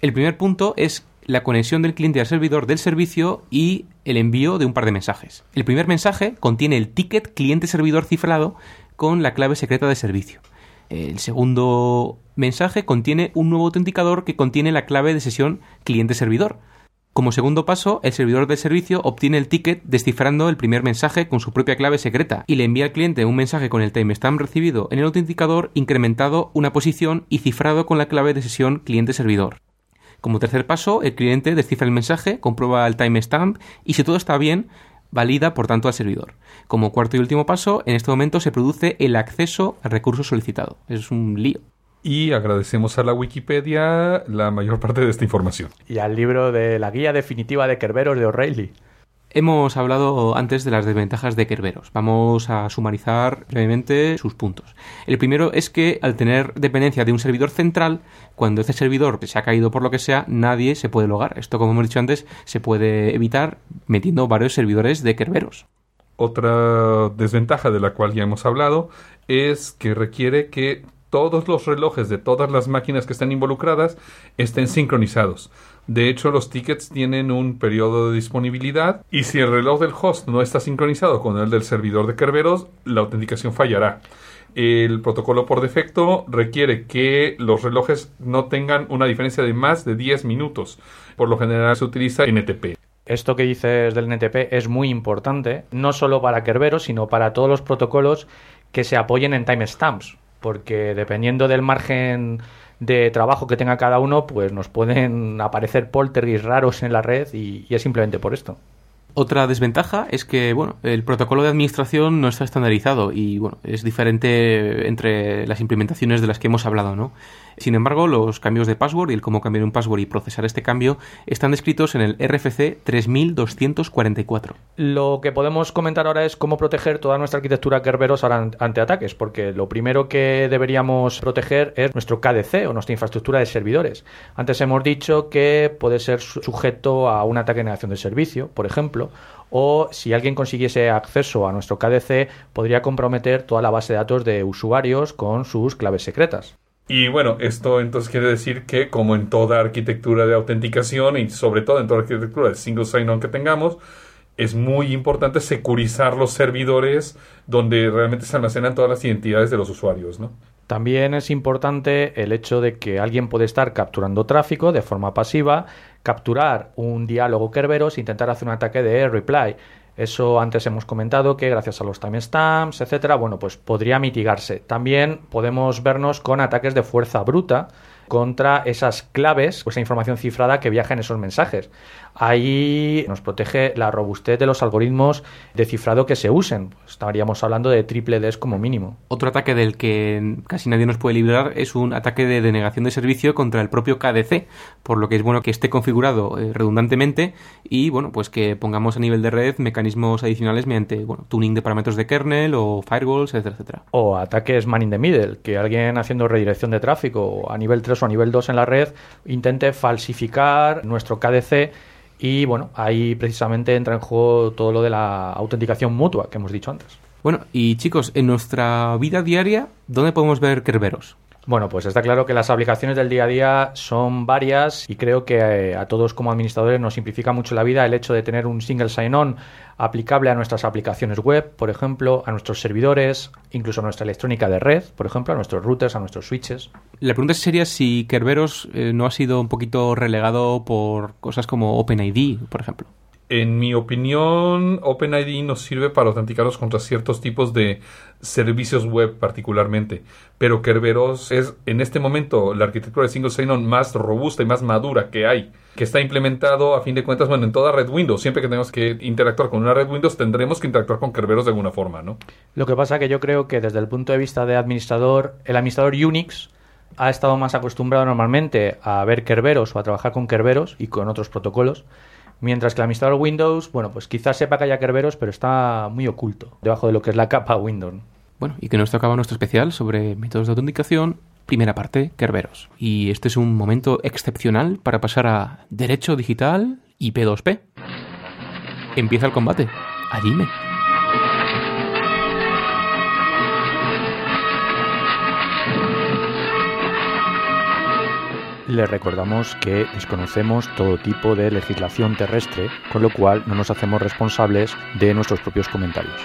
El primer punto es la conexión del cliente al servidor del servicio y el envío de un par de mensajes. El primer mensaje contiene el ticket cliente-servidor cifrado con la clave secreta de servicio. El segundo mensaje contiene un nuevo autenticador que contiene la clave de sesión cliente-servidor. Como segundo paso, el servidor del servicio obtiene el ticket descifrando el primer mensaje con su propia clave secreta y le envía al cliente un mensaje con el timestamp recibido en el autenticador incrementado una posición y cifrado con la clave de sesión cliente-servidor. Como tercer paso, el cliente descifra el mensaje, comprueba el timestamp y si todo está bien, valida por tanto al servidor. Como cuarto y último paso, en este momento se produce el acceso al recurso solicitado. Es un lío. Y agradecemos a la Wikipedia la mayor parte de esta información. Y al libro de la guía definitiva de Kerberos de O'Reilly. Hemos hablado antes de las desventajas de Kerberos. Vamos a sumarizar brevemente sus puntos. El primero es que al tener dependencia de un servidor central, cuando ese servidor se ha caído por lo que sea, nadie se puede logar. Esto, como hemos dicho antes, se puede evitar metiendo varios servidores de Kerberos. Otra desventaja de la cual ya hemos hablado es que requiere que todos los relojes de todas las máquinas que están involucradas estén sincronizados. De hecho, los tickets tienen un periodo de disponibilidad y si el reloj del host no está sincronizado con el del servidor de Kerberos, la autenticación fallará. El protocolo por defecto requiere que los relojes no tengan una diferencia de más de 10 minutos. Por lo general se utiliza NTP. Esto que dices del NTP es muy importante, no solo para Kerberos, sino para todos los protocolos que se apoyen en timestamps porque dependiendo del margen de trabajo que tenga cada uno, pues nos pueden aparecer poltergeist raros en la red y, y es simplemente por esto. Otra desventaja es que, bueno, el protocolo de administración no está estandarizado y, bueno, es diferente entre las implementaciones de las que hemos hablado, ¿no? Sin embargo, los cambios de password y el cómo cambiar un password y procesar este cambio están descritos en el RFC 3244. Lo que podemos comentar ahora es cómo proteger toda nuestra arquitectura Kerberos ante ataques, porque lo primero que deberíamos proteger es nuestro KDC o nuestra infraestructura de servidores. Antes hemos dicho que puede ser sujeto a un ataque de negación de servicio, por ejemplo, o si alguien consiguiese acceso a nuestro KDC podría comprometer toda la base de datos de usuarios con sus claves secretas. Y bueno, esto entonces quiere decir que como en toda arquitectura de autenticación y sobre todo en toda arquitectura de single sign-on que tengamos, es muy importante securizar los servidores donde realmente se almacenan todas las identidades de los usuarios, ¿no? También es importante el hecho de que alguien puede estar capturando tráfico de forma pasiva, capturar un diálogo Kerberos e intentar hacer un ataque de reply. Eso antes hemos comentado que gracias a los timestamps, etcétera, bueno, pues podría mitigarse. También podemos vernos con ataques de fuerza bruta contra esas claves o esa información cifrada que viaja en esos mensajes. Ahí nos protege la robustez de los algoritmos de cifrado que se usen. Estaríamos hablando de triple Ds como mínimo. Otro ataque del que casi nadie nos puede librar es un ataque de denegación de servicio contra el propio KDC, por lo que es bueno que esté configurado eh, redundantemente y bueno, pues que pongamos a nivel de red mecanismos adicionales mediante bueno, tuning de parámetros de kernel o firewalls, etcétera, etcétera. O ataques man in the middle, que alguien haciendo redirección de tráfico a nivel 3 o a nivel 2 en la red intente falsificar nuestro KDC y bueno, ahí precisamente entra en juego todo lo de la autenticación mutua que hemos dicho antes. Bueno, y chicos, en nuestra vida diaria, ¿dónde podemos ver Kerberos? Bueno, pues está claro que las aplicaciones del día a día son varias y creo que eh, a todos como administradores nos simplifica mucho la vida el hecho de tener un single sign-on aplicable a nuestras aplicaciones web, por ejemplo, a nuestros servidores, incluso a nuestra electrónica de red, por ejemplo, a nuestros routers, a nuestros switches. La pregunta sería si Kerberos eh, no ha sido un poquito relegado por cosas como OpenID, por ejemplo. En mi opinión, OpenID nos sirve para autenticarnos contra ciertos tipos de servicios web particularmente, pero Kerberos es en este momento la arquitectura de single sign-on más robusta y más madura que hay, que está implementado a fin de cuentas bueno en toda red Windows. Siempre que tenemos que interactuar con una red Windows tendremos que interactuar con Kerberos de alguna forma, ¿no? Lo que pasa que yo creo que desde el punto de vista de administrador, el administrador Unix ha estado más acostumbrado normalmente a ver Kerberos o a trabajar con Kerberos y con otros protocolos Mientras que el administrador Windows, bueno, pues quizás sepa que haya Kerberos, pero está muy oculto debajo de lo que es la capa Windows. Bueno, y que nos tocaba nuestro especial sobre métodos de autenticación, primera parte, Kerberos. Y este es un momento excepcional para pasar a Derecho Digital y P2P. Empieza el combate. Allí Le recordamos que desconocemos todo tipo de legislación terrestre, con lo cual no nos hacemos responsables de nuestros propios comentarios.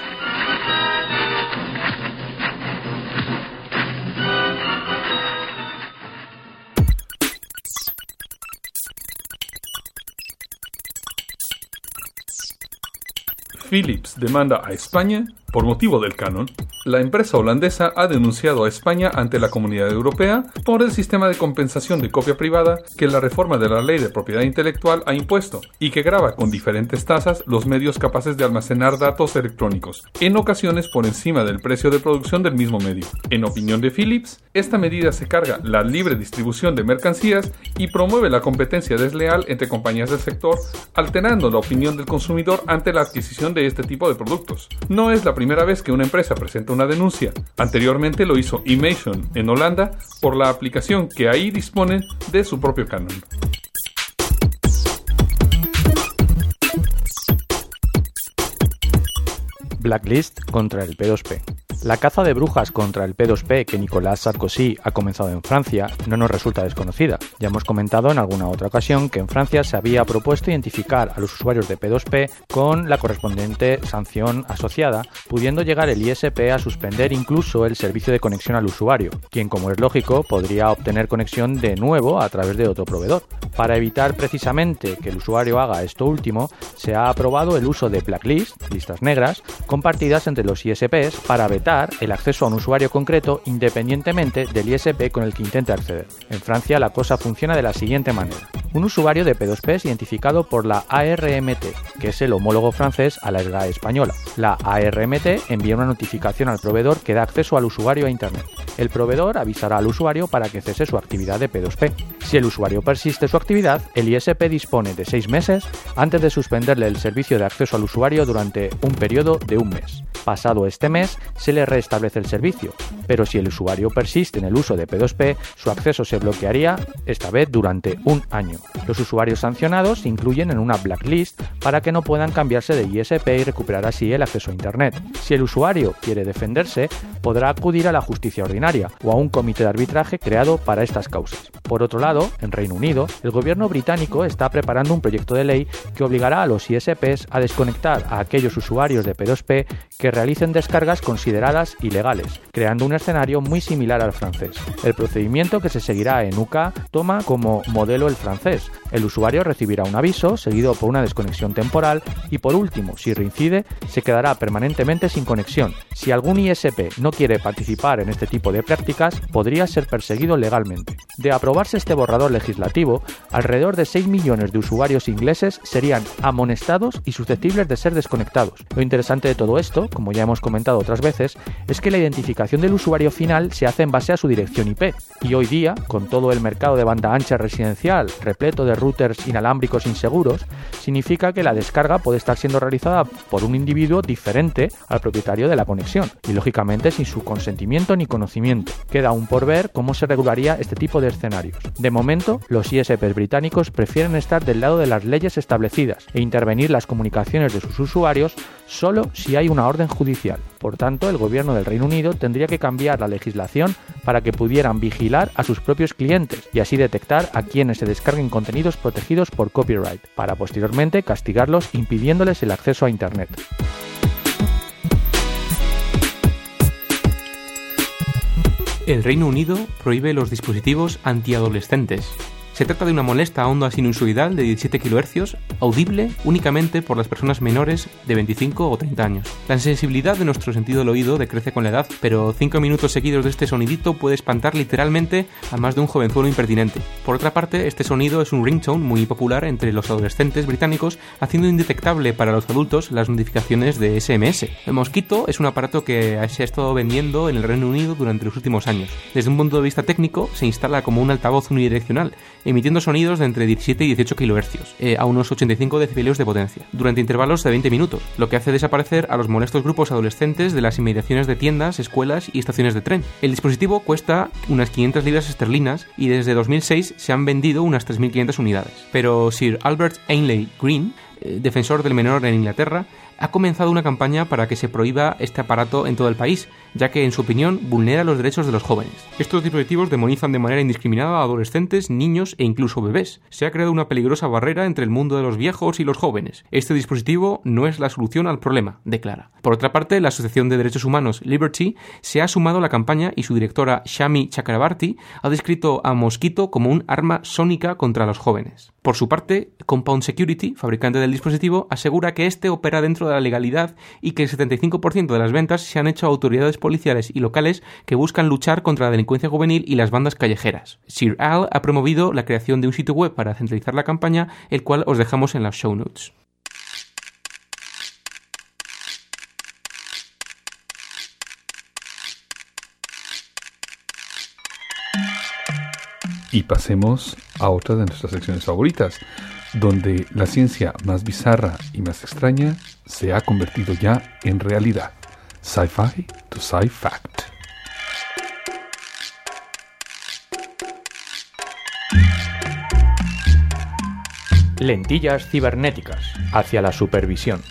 Philips demanda a España por motivo del canon. La empresa holandesa ha denunciado a España ante la Comunidad Europea por el sistema de compensación de copia privada que la reforma de la ley de propiedad intelectual ha impuesto y que graba con diferentes tasas los medios capaces de almacenar datos electrónicos, en ocasiones por encima del precio de producción del mismo medio. En opinión de Philips, esta medida se carga la libre distribución de mercancías y promueve la competencia desleal entre compañías del sector, alterando la opinión del consumidor ante la adquisición de este tipo de productos. No es la primera vez que una empresa presenta una denuncia. Anteriormente lo hizo Imation en Holanda por la aplicación que ahí dispone de su propio canon. Blacklist contra el P2P. La caza de brujas contra el P2P que Nicolas Sarkozy ha comenzado en Francia no nos resulta desconocida. Ya hemos comentado en alguna otra ocasión que en Francia se había propuesto identificar a los usuarios de P2P con la correspondiente sanción asociada, pudiendo llegar el ISP a suspender incluso el servicio de conexión al usuario, quien como es lógico podría obtener conexión de nuevo a través de otro proveedor. Para evitar precisamente que el usuario haga esto último, se ha aprobado el uso de blacklist, listas negras, compartidas entre los ISPs para vetar el acceso a un usuario concreto independientemente del ISP con el que intente acceder. En Francia la cosa funciona de la siguiente manera. Un usuario de P2P es identificado por la ARMT, que es el homólogo francés a la SGAE española. La ARMT envía una notificación al proveedor que da acceso al usuario a Internet. El proveedor avisará al usuario para que cese su actividad de P2P. Si el usuario persiste su actividad, el ISP dispone de seis meses antes de suspenderle el servicio de acceso al usuario durante un periodo de un mes. Pasado este mes, se le restablece el servicio, pero si el usuario persiste en el uso de P2P, su acceso se bloquearía, esta vez durante un año. Los usuarios sancionados se incluyen en una blacklist para que no puedan cambiarse de ISP y recuperar así el acceso a Internet. Si el usuario quiere defenderse, podrá acudir a la justicia ordinaria o a un comité de arbitraje creado para estas causas. Por otro lado, en Reino Unido, el gobierno británico está preparando un proyecto de ley que obligará a los ISPs a desconectar a aquellos usuarios de P2P que realicen descargas consideradas ilegales, creando un escenario muy similar al francés. El procedimiento que se seguirá en UK toma como modelo el francés. El usuario recibirá un aviso, seguido por una desconexión temporal, y por último, si reincide, se quedará permanentemente sin conexión. Si algún ISP no quiere participar en este tipo de prácticas, podría ser perseguido legalmente. De aprobarse este borrador legislativo, alrededor de 6 millones de usuarios ingleses serían amonestados y susceptibles de ser desconectados. Lo interesante de todo esto, como ya hemos comentado otras veces, es que la identificación del usuario final se hace en base a su dirección IP. Y hoy día, con todo el mercado de banda ancha residencial repleto de routers inalámbricos inseguros, significa que la descarga puede estar siendo realizada por un individuo diferente al propietario de la conexión, y lógicamente sin su consentimiento ni conocimiento. Queda aún por ver cómo se regularía este tipo de escenarios. De momento, los ISPs británicos prefieren estar del lado de las leyes establecidas e intervenir las comunicaciones de sus usuarios solo si hay una orden judicial. Por tanto, el gobierno del Reino Unido tendría que cambiar la legislación para que pudieran vigilar a sus propios clientes y así detectar a quienes se descarguen contenidos protegidos por copyright, para posteriormente castigarlos impidiéndoles el acceso a Internet. El Reino Unido prohíbe los dispositivos antiadolescentes. Se trata de una molesta onda sinusoidal de 17 kHz, audible únicamente por las personas menores de 25 o 30 años. La sensibilidad de nuestro sentido del oído decrece con la edad, pero 5 minutos seguidos de este sonidito puede espantar literalmente a más de un jovenzuelo impertinente. Por otra parte, este sonido es un ringtone muy popular entre los adolescentes británicos, haciendo indetectable para los adultos las notificaciones de SMS. El Mosquito es un aparato que se ha estado vendiendo en el Reino Unido durante los últimos años. Desde un punto de vista técnico, se instala como un altavoz unidireccional, emitiendo sonidos de entre 17 y 18 kHz, eh, a unos 85 decibelios de potencia, durante intervalos de 20 minutos, lo que hace desaparecer a los molestos grupos adolescentes de las inmediaciones de tiendas, escuelas y estaciones de tren. El dispositivo cuesta unas 500 libras esterlinas y desde 2006 se han vendido unas 3.500 unidades. Pero Sir Albert Ainley Green, defensor del menor en Inglaterra, ha comenzado una campaña para que se prohíba este aparato en todo el país, ya que en su opinión vulnera los derechos de los jóvenes. Estos dispositivos demonizan de manera indiscriminada a adolescentes, niños e incluso bebés. Se ha creado una peligrosa barrera entre el mundo de los viejos y los jóvenes. Este dispositivo no es la solución al problema, declara. Por otra parte, la Asociación de Derechos Humanos Liberty se ha sumado a la campaña y su directora Shami Chakrabarti ha descrito a Mosquito como un arma sónica contra los jóvenes. Por su parte, Compound Security, fabricante del dispositivo, asegura que este opera dentro de la legalidad y que el 75% de las ventas se han hecho a autoridades policiales y locales que buscan luchar contra la delincuencia juvenil y las bandas callejeras. Sir Al ha promovido la creación de un sitio web para centralizar la campaña, el cual os dejamos en las show notes. Y pasemos a otra de nuestras secciones favoritas, donde la ciencia más bizarra y más extraña se ha convertido ya en realidad. Sci-Fi to Sci-Fact. Lentillas cibernéticas hacia la supervisión.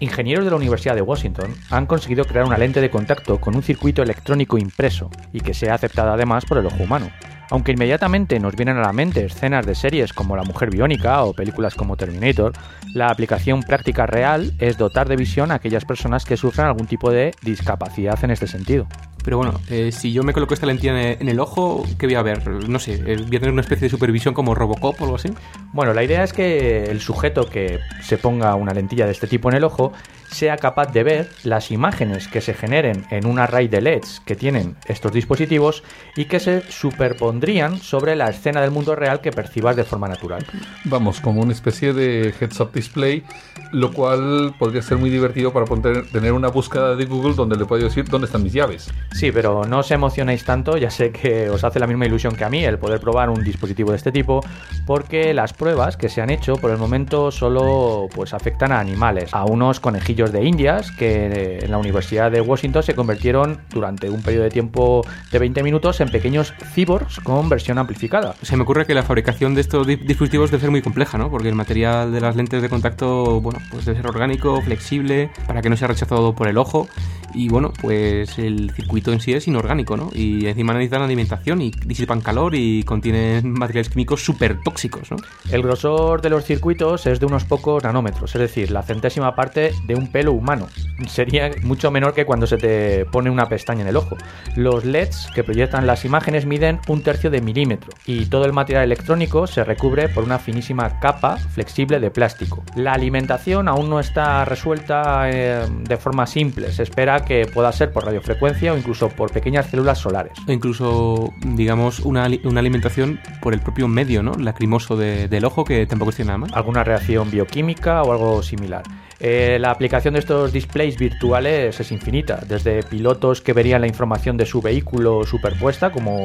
Ingenieros de la Universidad de Washington han conseguido crear una lente de contacto con un circuito electrónico impreso y que sea aceptada además por el ojo humano. Aunque inmediatamente nos vienen a la mente escenas de series como La Mujer Biónica o películas como Terminator, la aplicación práctica real es dotar de visión a aquellas personas que sufran algún tipo de discapacidad en este sentido. Pero bueno, eh, si yo me coloco esta lentilla en el, en el ojo, ¿qué voy a ver? No sé, eh, ¿voy a tener una especie de supervisión como Robocop o algo así? Bueno, la idea es que el sujeto que se ponga una lentilla de este tipo en el ojo sea capaz de ver las imágenes que se generen en un array de LEDs que tienen estos dispositivos y que se superpondrían sobre la escena del mundo real que percibas de forma natural. Vamos, como una especie de heads-up display, lo cual podría ser muy divertido para tener una búsqueda de Google donde le puedo decir dónde están mis llaves. Sí, pero no os emocionéis tanto, ya sé que os hace la misma ilusión que a mí el poder probar un dispositivo de este tipo, porque las pruebas que se han hecho por el momento solo pues afectan a animales, a unos conejillos de indias que en la Universidad de Washington se convirtieron durante un periodo de tiempo de 20 minutos en pequeños cyborgs con versión amplificada. Se me ocurre que la fabricación de estos di- dispositivos debe ser muy compleja, ¿no? Porque el material de las lentes de contacto, bueno, pues debe ser orgánico, flexible, para que no sea rechazado por el ojo. Y bueno, pues el circuito en sí es inorgánico, ¿no? Y encima necesitan alimentación y disipan calor y contienen materiales químicos súper tóxicos, ¿no? El grosor de los circuitos es de unos pocos nanómetros, es decir, la centésima parte de un pelo humano. Sería mucho menor que cuando se te pone una pestaña en el ojo. Los LEDs que proyectan las imágenes miden un tercio de milímetro y todo el material electrónico se recubre por una finísima capa flexible de plástico. La alimentación aún no está resuelta eh, de forma simple, se espera que pueda ser por radiofrecuencia o incluso por pequeñas células solares. O incluso, digamos, una, ali- una alimentación por el propio medio, ¿no? Lacrimoso de- del ojo, que tampoco tiene nada mal. alguna reacción bioquímica o algo similar. Eh, la aplicación de estos displays virtuales es infinita, desde pilotos que verían la información de su vehículo superpuesta, como,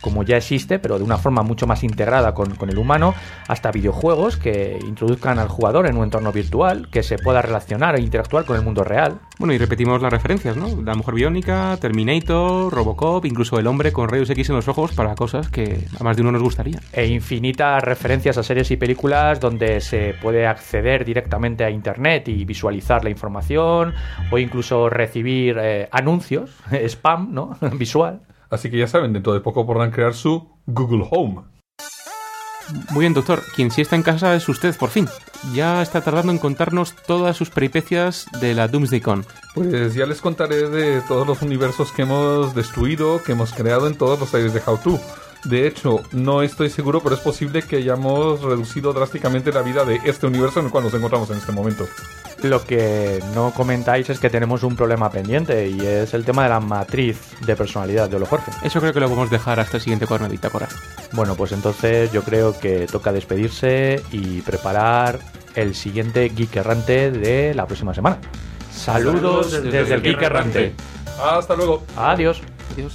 como ya existe, pero de una forma mucho más integrada con, con el humano, hasta videojuegos que introduzcan al jugador en un entorno virtual, que se pueda relacionar e interactuar con el mundo real. Bueno, y repetimos las referencias, ¿no? La mujer biónica, Terminator, Robocop, incluso el hombre con rayos X en los ojos para cosas que a más de uno nos gustaría. e infinitas referencias a series y películas donde se puede acceder directamente a internet y visualizar la información o incluso recibir eh, anuncios, spam, ¿no? Visual. Así que ya saben, dentro de poco podrán crear su Google Home. Muy bien, doctor. Quien sí está en casa es usted, por fin. Ya está tardando en contarnos todas sus peripecias de la Doomsday Con. Pues ya les contaré de todos los universos que hemos destruido, que hemos creado en todos los aires de How To. De hecho, no estoy seguro, pero es posible que hayamos reducido drásticamente la vida de este universo en el cual nos encontramos en este momento. Lo que no comentáis es que tenemos un problema pendiente y es el tema de la matriz de personalidad de Olo Jorge. Eso creo que lo podemos dejar hasta el siguiente cuaderno de bitácora. Bueno, pues entonces yo creo que toca despedirse y preparar el siguiente Geek Errante de la próxima semana. Saludos desde, el Geek Errante. Hasta luego. Adiós. Adiós.